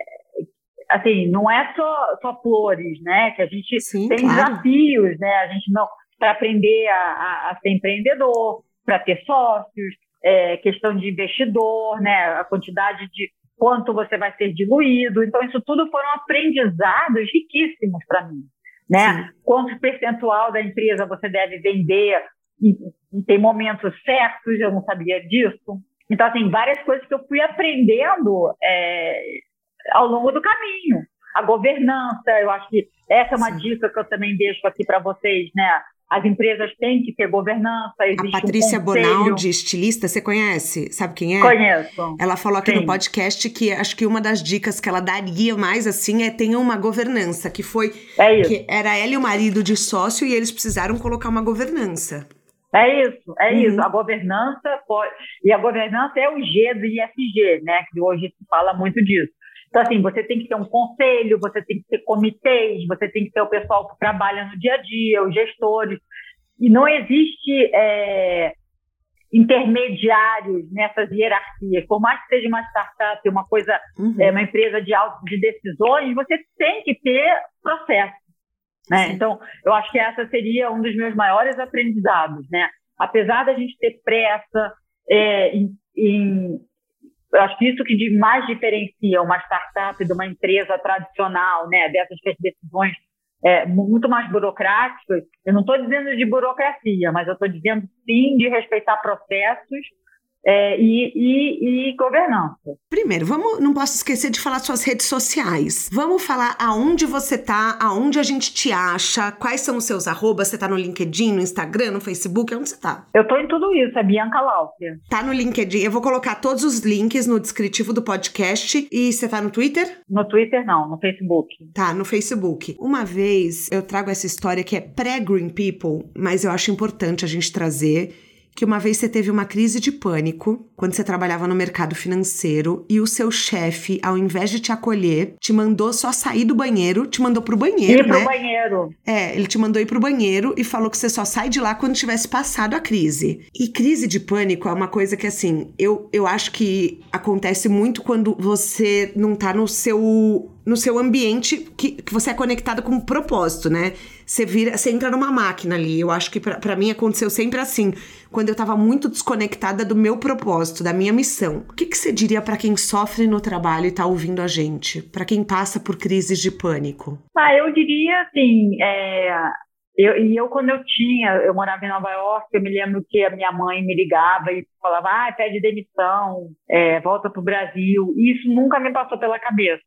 assim, não é só, só flores, né? Que a gente Sim, tem claro. desafios, né? A gente não para aprender a, a, a, ser empreendedor, para ter sócios, é, questão de investidor, né? A quantidade de quanto você vai ser diluído. Então, isso tudo foram aprendizados riquíssimos para mim. Né? Sim. Quanto percentual da empresa você deve vender e, e tem momentos certos, eu não sabia disso. Então, assim, várias coisas que eu fui aprendendo é, ao longo do caminho. A governança, eu acho que essa é uma Sim. dica que eu também deixo aqui para vocês, né? As empresas têm que ter governança. a Patrícia um Bonaldi, estilista, você conhece? Sabe quem é? Conheço. Ela falou aqui Sim. no podcast que acho que uma das dicas que ela daria mais assim é tenha uma governança, que foi é que era ela e o marido de sócio e eles precisaram colocar uma governança. É isso, é uhum. isso. A governança pode. E a governança é o G do ISG, né? Que hoje se fala muito disso. Então, assim, você tem que ter um conselho, você tem que ter comitês, você tem que ter o pessoal que trabalha no dia a dia, os gestores. E não existe é, intermediários nessas hierarquias. Por mais que seja uma startup, uma coisa, uhum. é, uma empresa de, auto, de decisões, você tem que ter processo. Né? Então, eu acho que essa seria um dos meus maiores aprendizados. Né? Apesar da gente ter pressa é, em, em eu acho que isso que mais diferencia uma startup de uma empresa tradicional, né, dessas decisões é, muito mais burocráticas. Eu não estou dizendo de burocracia, mas eu estou dizendo sim de respeitar processos é, e, e, e, governança. Primeiro, vamos, não posso esquecer de falar suas redes sociais. Vamos falar aonde você tá, aonde a gente te acha, quais são os seus arrobas, você tá no LinkedIn, no Instagram, no Facebook, onde você tá? Eu tô em tudo isso, é Bianca Laufia. Tá no LinkedIn, eu vou colocar todos os links no descritivo do podcast. E você tá no Twitter? No Twitter não, no Facebook. Tá, no Facebook. Uma vez eu trago essa história que é pré-Green People, mas eu acho importante a gente trazer que uma vez você teve uma crise de pânico quando você trabalhava no mercado financeiro e o seu chefe, ao invés de te acolher, te mandou só sair do banheiro, te mandou pro banheiro, ir né? pro banheiro. É, ele te mandou ir pro banheiro e falou que você só sai de lá quando tivesse passado a crise. E crise de pânico é uma coisa que, assim, eu, eu acho que acontece muito quando você não tá no seu no seu ambiente que, que você é conectado com um propósito, né? Você vira, você entra numa máquina ali. Eu acho que para mim aconteceu sempre assim, quando eu tava muito desconectada do meu propósito, da minha missão. O que, que você diria para quem sofre no trabalho e tá ouvindo a gente? Para quem passa por crises de pânico? Ah, eu diria assim, é, eu, e eu, quando eu tinha, eu morava em Nova York, eu me lembro que a minha mãe me ligava e falava, ah, pede demissão, é, volta pro Brasil. Isso nunca me passou pela cabeça.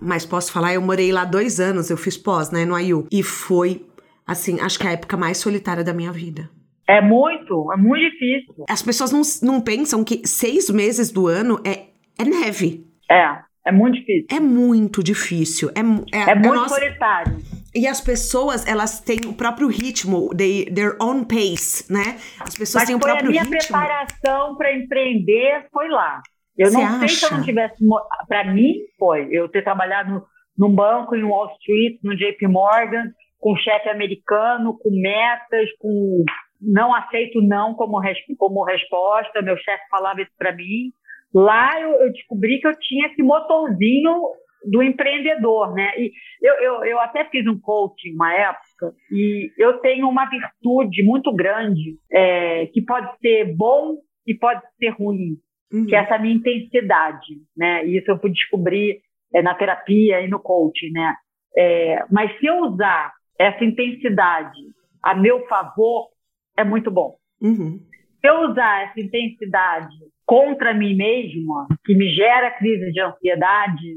Mas posso falar, eu morei lá dois anos, eu fiz pós, né, no IU. E foi, assim, acho que a época mais solitária da minha vida. É muito, é muito difícil. As pessoas não, não pensam que seis meses do ano é, é neve. É, é muito difícil. É muito difícil. É, é, é muito nossa... solitário. E as pessoas, elas têm o próprio ritmo, they, their own pace, né? As pessoas Mas têm o próprio ritmo. a minha preparação para empreender foi lá. Eu não Você sei acha? se eu não tivesse. Para mim, foi. Eu ter trabalhado num banco, em Wall Street, no JP Morgan, com chefe americano, com metas, com não aceito não como, res, como resposta. Meu chefe falava isso para mim. Lá eu, eu, descobri que eu tinha esse motorzinho do empreendedor, né? E eu, eu, eu até fiz um coaching uma época e eu tenho uma virtude muito grande é, que pode ser bom e pode ser ruim uhum. que é essa minha intensidade, né? E isso eu fui descobrir é, na terapia e no coaching, né? É, mas se eu usar essa intensidade a meu favor, é muito bom. Uhum. Se eu usar essa intensidade contra mim mesma, que me gera crise de ansiedade,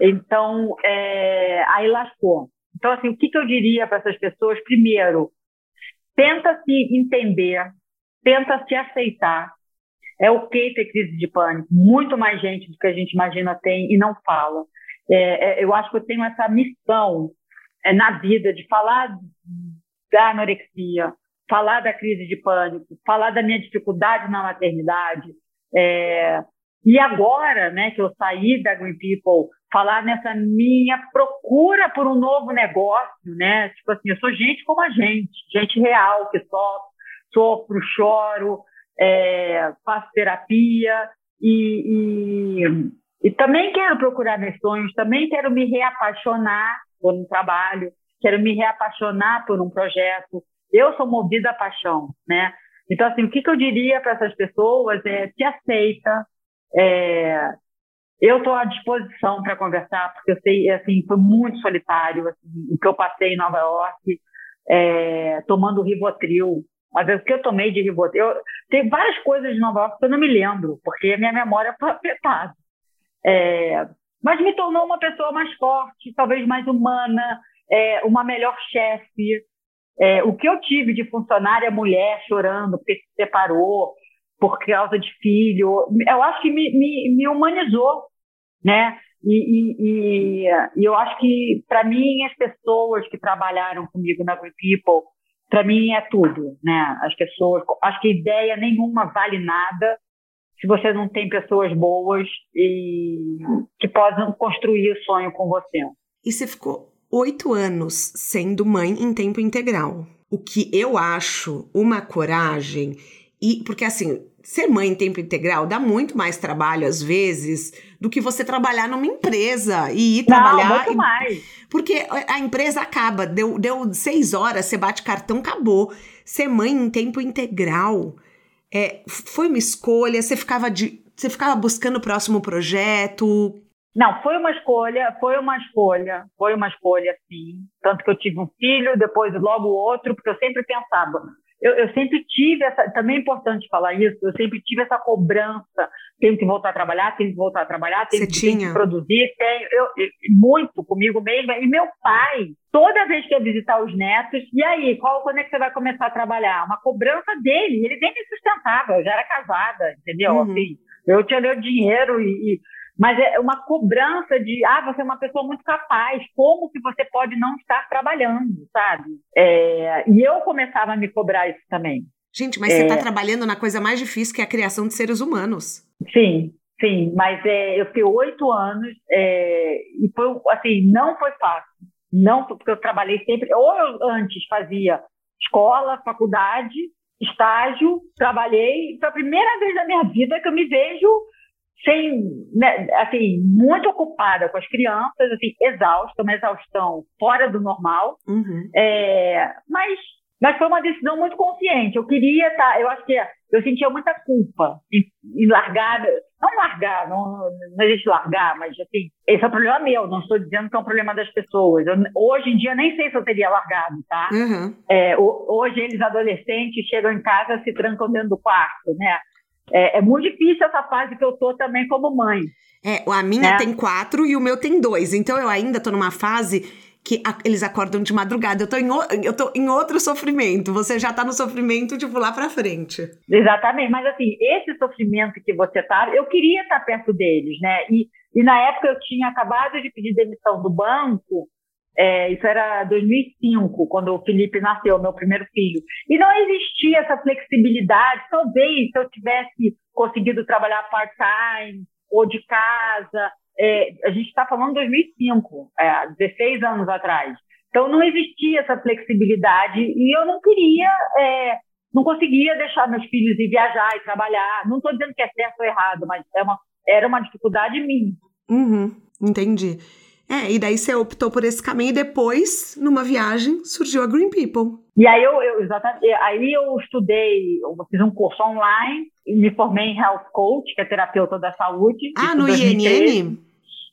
então é, aí lascou. Então, assim, o que, que eu diria para essas pessoas? Primeiro, tenta se entender, tenta se aceitar, é ok ter crise de pânico. Muito mais gente do que a gente imagina tem e não fala. É, é, eu acho que eu tenho essa missão é, na vida de falar da anorexia, falar da crise de pânico, falar da minha dificuldade na maternidade. É, e agora, né, que eu saí da Green People, falar nessa minha procura por um novo negócio, né? Tipo assim, eu sou gente como a gente, gente real, que sofre, sofro, choro, é, faço terapia e, e, e, também quero procurar meus sonhos, também quero me reapaixonar por um trabalho, quero me reapaixonar por um projeto. Eu sou movida à paixão, né? Então, assim, o que, que eu diria para essas pessoas é te aceita, é, eu estou à disposição para conversar, porque eu sei, assim, foi muito solitário assim, o que eu passei em Nova York, é, tomando Rivotril, mas o que eu tomei de Rivotril, eu, tem várias coisas de Nova York que eu não me lembro, porque a minha memória foi afetada. É, mas me tornou uma pessoa mais forte, talvez mais humana, é, uma melhor chefe. É, o que eu tive de funcionária mulher chorando porque se separou por causa de filho, eu acho que me, me, me humanizou, né? E, e, e, e eu acho que, para mim, as pessoas que trabalharam comigo na Green People, para mim é tudo, né? As pessoas, acho que ideia nenhuma vale nada se você não tem pessoas boas e que possam construir o sonho com você. E você ficou oito anos sendo mãe em tempo integral, o que eu acho uma coragem e porque assim ser mãe em tempo integral dá muito mais trabalho às vezes do que você trabalhar numa empresa e ir trabalhar. Não, muito mais. Porque a empresa acaba, deu, deu seis horas, você bate cartão, acabou. Ser mãe em tempo integral é, foi uma escolha, você ficava, de, você ficava buscando o próximo projeto. Não, foi uma escolha, foi uma escolha, foi uma escolha, sim. Tanto que eu tive um filho, depois logo outro, porque eu sempre pensava, eu, eu, sempre tive essa, também é importante falar isso, eu sempre tive essa cobrança, tenho que voltar a trabalhar, tenho que voltar a trabalhar, tenho, que, tenho que, produzir, tenho, eu, eu, muito comigo mesma. E meu pai, toda vez que eu visitar os netos, e aí, qual, quando é que você vai começar a trabalhar? Uma cobrança dele, ele nem me sustentava, eu já era casada, entendeu? Uhum. Assim, eu tinha meu dinheiro e, e mas é uma cobrança de, ah, você é uma pessoa muito capaz, como que você pode não estar trabalhando, sabe? É, e eu começava a me cobrar isso também. Gente, mas é, você está trabalhando na coisa mais difícil que é a criação de seres humanos. Sim, sim, mas é, eu fiquei oito anos é, e foi assim, não foi fácil. Não, porque eu trabalhei sempre, ou eu antes fazia escola, faculdade, estágio, trabalhei, foi a primeira vez na minha vida que eu me vejo sem, né, assim, muito ocupada com as crianças, assim, exausta, uma exaustão fora do normal. Uhum. É, mas, mas foi uma decisão muito consciente. Eu queria estar, tá, eu acho que eu sentia muita culpa em, em largar, não largar, não, não existe largar, mas assim, esse é um problema meu, não estou dizendo que é um problema das pessoas. Eu, hoje em dia nem sei se eu teria largado, tá? Uhum. É, hoje eles adolescentes chegam em casa se trancam dentro do quarto, né? É, é, muito difícil essa fase que eu tô também como mãe. É, a minha né? tem quatro e o meu tem dois. Então eu ainda tô numa fase que a, eles acordam de madrugada. Eu tô, em, eu tô em outro sofrimento. Você já tá no sofrimento, tipo, lá pra frente. Exatamente. Mas assim, esse sofrimento que você tá, eu queria estar perto deles, né? E, e na época eu tinha acabado de pedir demissão do banco é, isso era 2005, quando o Felipe nasceu, meu primeiro filho. E não existia essa flexibilidade. Talvez se eu tivesse conseguido trabalhar part-time ou de casa. É, a gente está falando de 2005, é, 16 anos atrás. Então não existia essa flexibilidade e eu não queria, é, não conseguia deixar meus filhos ir viajar e trabalhar. Não estou dizendo que é certo ou errado, mas é uma, era uma dificuldade minha. Uhum, entendi. É, e daí você optou por esse caminho e depois, numa viagem, surgiu a Green People. E aí eu, eu exatamente, aí eu estudei, eu fiz um curso online e me formei em Health Coach, que é terapeuta da saúde. Ah, no INN?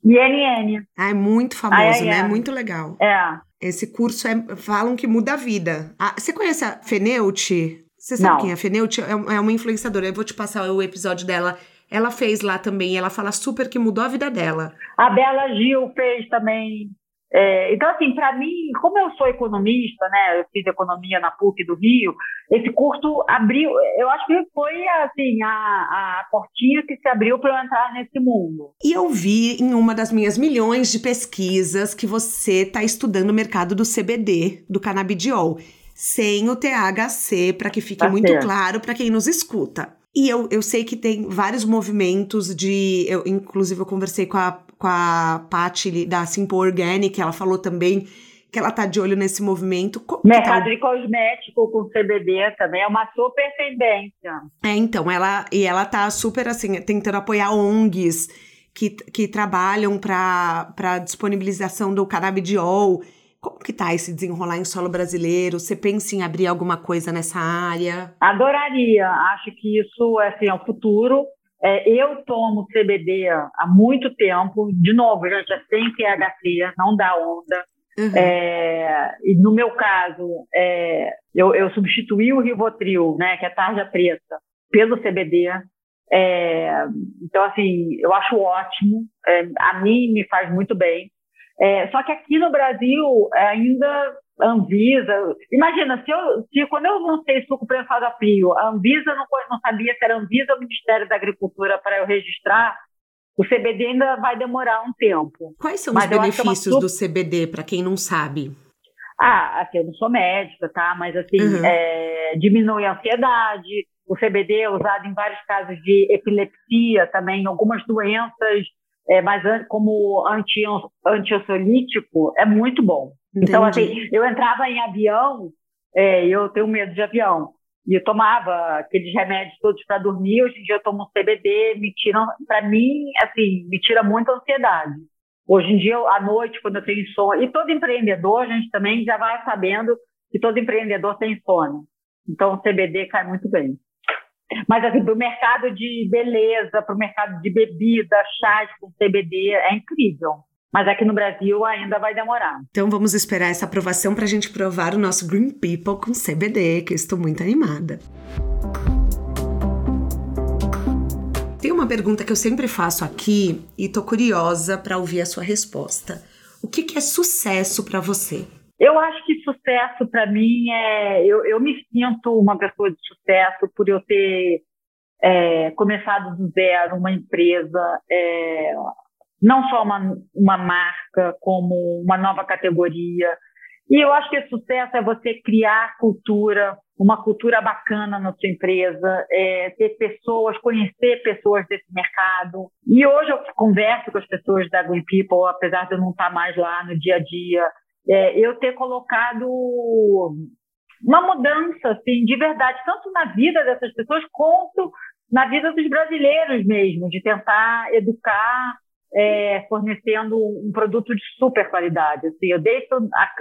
INN. Ah, é muito famoso, ah, é, né? É. Muito legal. É. Esse curso é, falam que muda a vida. Ah, você conhece a Feneute? Você sabe Não. quem é a Feneute? É, é uma influenciadora. Eu vou te passar o episódio dela ela fez lá também. Ela fala super que mudou a vida dela. A Bela Gil fez também. É, então, assim, para mim, como eu sou economista, né, eu fiz economia na PUC do Rio, esse curso abriu, eu acho que foi, assim, a, a portinha que se abriu para eu entrar nesse mundo. E eu vi em uma das minhas milhões de pesquisas que você está estudando o mercado do CBD, do canabidiol, sem o THC, para que fique tá muito certo. claro para quem nos escuta. E eu, eu sei que tem vários movimentos de. Eu, inclusive, eu conversei com a, com a Paty da Simple Organic, ela falou também que ela tá de olho nesse movimento. Tá Mercado tá... de cosmético com CBD também é uma super tendência. É, então, ela e ela tá super assim, tentando apoiar ONGs que, que trabalham para disponibilização do canabidiol. Como que tá esse desenrolar em solo brasileiro? Você pensa em abrir alguma coisa nessa área? Adoraria. Acho que isso assim, é o futuro. É, eu tomo CBD há muito tempo. De novo, gente, é sem THC, não dá onda. Uhum. É, e no meu caso, é, eu, eu, substituí o Rivotril, né, que é tarja preta, pelo CBD. É, então, assim, eu acho ótimo. É, a mim me faz muito bem. É, só que aqui no Brasil ainda Anvisa. Imagina, se, eu, se quando eu lancei suco prensado a frio, a Anvisa não, não sabia se era Anvisa ou Ministério da Agricultura para eu registrar, o CBD ainda vai demorar um tempo. Quais são Mas os é benefícios do CBD, para quem não sabe? Ah, assim, eu não sou médica, tá? Mas assim, uhum. é, diminui a ansiedade. O CBD é usado em vários casos de epilepsia também, algumas doenças é, mas como anti, antiansiolítico é muito bom. Entendi. Então, assim, eu entrava em avião, é, eu tenho medo de avião, e eu tomava aqueles remédios todos para dormir, hoje em dia eu tomo um CBD, me tiram, para mim, assim, me tira muita ansiedade. Hoje em dia, à noite, quando eu tenho insônia, e todo empreendedor, a gente também já vai sabendo que todo empreendedor tem insônia. Então, o CBD cai muito bem. Mas assim, para o mercado de beleza, para o mercado de bebida, chás com CBD, é incrível. mas aqui no Brasil ainda vai demorar. Então vamos esperar essa aprovação para a gente provar o nosso Green People com CBD, que eu estou muito animada. Tem uma pergunta que eu sempre faço aqui e tô curiosa para ouvir a sua resposta. O que, que é sucesso para você? Eu acho que sucesso para mim é. Eu, eu me sinto uma pessoa de sucesso por eu ter é, começado do zero uma empresa, é, não só uma, uma marca, como uma nova categoria. E eu acho que sucesso é você criar cultura, uma cultura bacana na sua empresa, é, ter pessoas, conhecer pessoas desse mercado. E hoje eu converso com as pessoas da Green People, apesar de eu não estar mais lá no dia a dia, é, eu ter colocado uma mudança, assim, de verdade, tanto na vida dessas pessoas quanto na vida dos brasileiros mesmo, de tentar educar é, fornecendo um produto de super qualidade. Assim, eu deito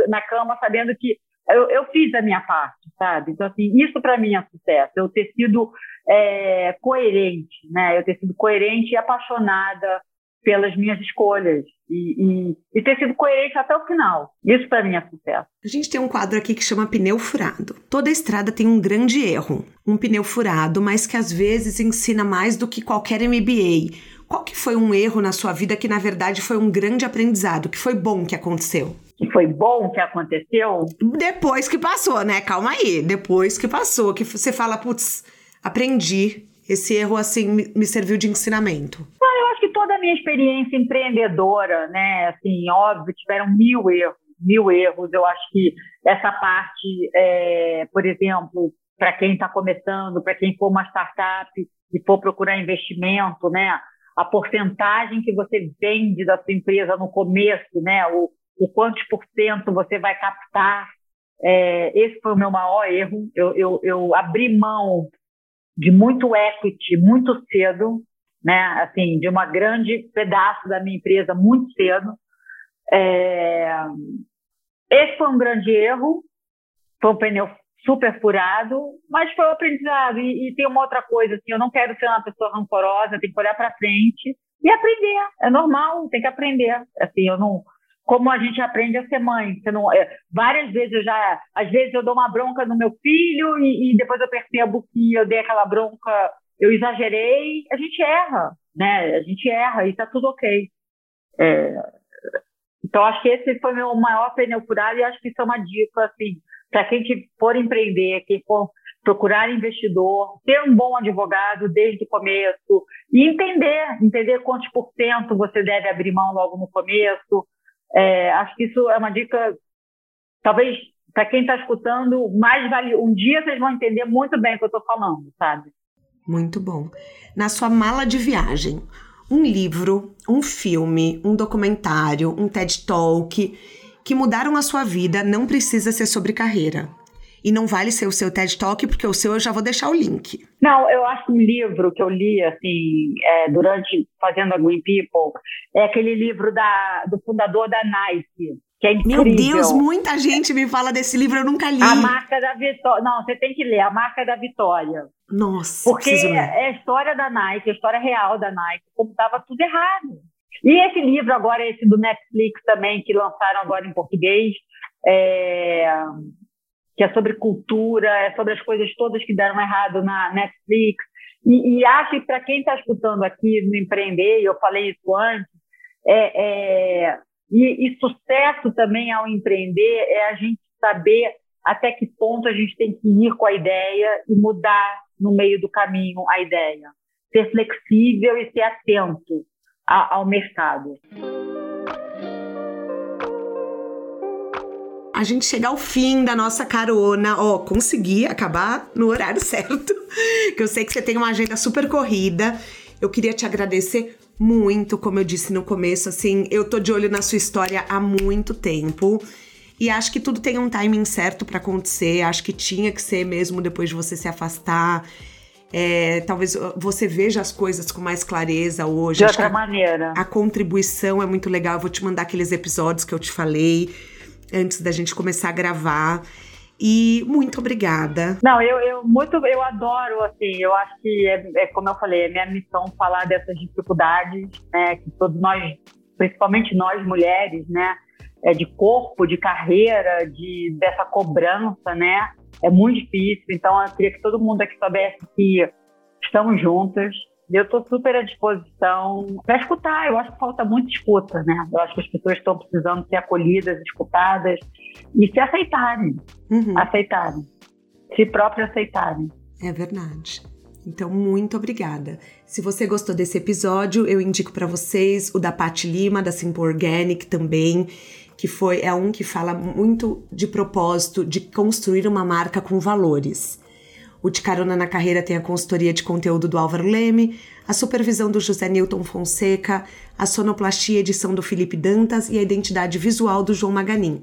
na cama sabendo que eu, eu fiz a minha parte, sabe? Então, assim, isso para mim é sucesso. Eu ter sido é, coerente, né? Eu ter sido coerente e apaixonada pelas minhas escolhas e, e, e, ter sido coerente até o final. Isso para mim é sucesso. A gente tem um quadro aqui que chama pneu furado. Toda estrada tem um grande erro, um pneu furado, mas que às vezes ensina mais do que qualquer MBA. Qual que foi um erro na sua vida que na verdade foi um grande aprendizado, que foi bom que aconteceu? Que foi bom que aconteceu? Depois que passou, né? Calma aí. Depois que passou, que você fala, putz, aprendi. Esse erro assim me serviu de ensinamento toda a minha experiência empreendedora, né, assim, óbvio, tiveram mil erros, mil erros. Eu acho que essa parte, é, por exemplo, para quem está começando, para quem for uma startup e for procurar investimento, né, a porcentagem que você vende da sua empresa no começo, né, o, o quantos por cento você vai captar, é, esse foi o meu maior erro. Eu, eu, eu abri mão de muito equity muito cedo, né? Assim, de uma grande pedaço da minha empresa muito cedo. É... Esse foi um grande erro, foi um pneu super furado, mas foi um aprendizado. E, e, tem uma outra coisa, assim, eu não quero ser uma pessoa rancorosa, tem que olhar para frente e aprender. É normal, tem que aprender. Assim, eu não, como a gente aprende a ser mãe. Você não, é, várias vezes eu já, às vezes eu dou uma bronca no meu filho e, e depois eu percebo que eu dei aquela bronca eu exagerei, a gente erra, né? A gente erra e está tudo ok. É, então, acho que esse foi meu maior pneu furado e acho que isso é uma dica, assim, para quem for empreender, quem for procurar investidor, ter um bom advogado desde o começo e entender, entender quantos por cento você deve abrir mão logo no começo. É, acho que isso é uma dica, talvez para quem está escutando, mais vale. Um dia vocês vão entender muito bem o que eu estou falando, sabe? Muito bom. Na sua mala de viagem, um livro, um filme, um documentário, um TED Talk que mudaram a sua vida não precisa ser sobre carreira. E não vale ser o seu TED Talk, porque o seu eu já vou deixar o link. Não, eu acho um livro que eu li, assim, é, durante fazendo a Green People, é aquele livro da, do fundador da Nike, que é incrível. Meu Deus, muita gente me fala desse livro, eu nunca li. A Marca da Vitória. Não, você tem que ler, A Marca da Vitória. Nossa, Porque é a história da Nike, a história real da Nike, como estava tudo errado. E esse livro agora, esse do Netflix também, que lançaram agora em português, é... que é sobre cultura, é sobre as coisas todas que deram errado na Netflix. E, e acho que para quem está escutando aqui no Empreender, eu falei isso antes, é, é e, e sucesso também ao empreender é a gente saber até que ponto a gente tem que ir com a ideia e mudar no meio do caminho a ideia. Ser flexível e ser atento a, ao mercado. A gente chega ao fim da nossa carona. Ó, oh, consegui acabar no horário certo. Que eu sei que você tem uma agenda super corrida. Eu queria te agradecer muito, como eu disse no começo, assim, eu tô de olho na sua história há muito tempo. E acho que tudo tem um timing certo para acontecer. Acho que tinha que ser mesmo depois de você se afastar. É, talvez você veja as coisas com mais clareza hoje. De outra maneira. A contribuição é muito legal. Eu vou te mandar aqueles episódios que eu te falei antes da gente começar a gravar. E muito obrigada. Não, eu, eu muito eu adoro, assim, eu acho que é, é como eu falei, é minha missão falar dessas dificuldades, né? Que todos nós principalmente nós mulheres, né? É de corpo, de carreira, de dessa cobrança, né? É muito difícil. Então, eu queria que todo mundo aqui soubesse que estamos juntas. Eu estou super à disposição para escutar. Eu acho que falta muito escuta, né? Eu acho que as pessoas estão precisando ser acolhidas, escutadas e se aceitarem. Uhum. Aceitarem. Se próprio aceitarem. É verdade. Então, muito obrigada. Se você gostou desse episódio, eu indico para vocês o da Pat Lima, da Simple Organic também, que foi é um que fala muito de propósito de construir uma marca com valores. O de Carona na Carreira tem a consultoria de conteúdo do Álvaro Leme, a supervisão do José Newton Fonseca, a sonoplastia edição do Felipe Dantas e a identidade visual do João Maganin.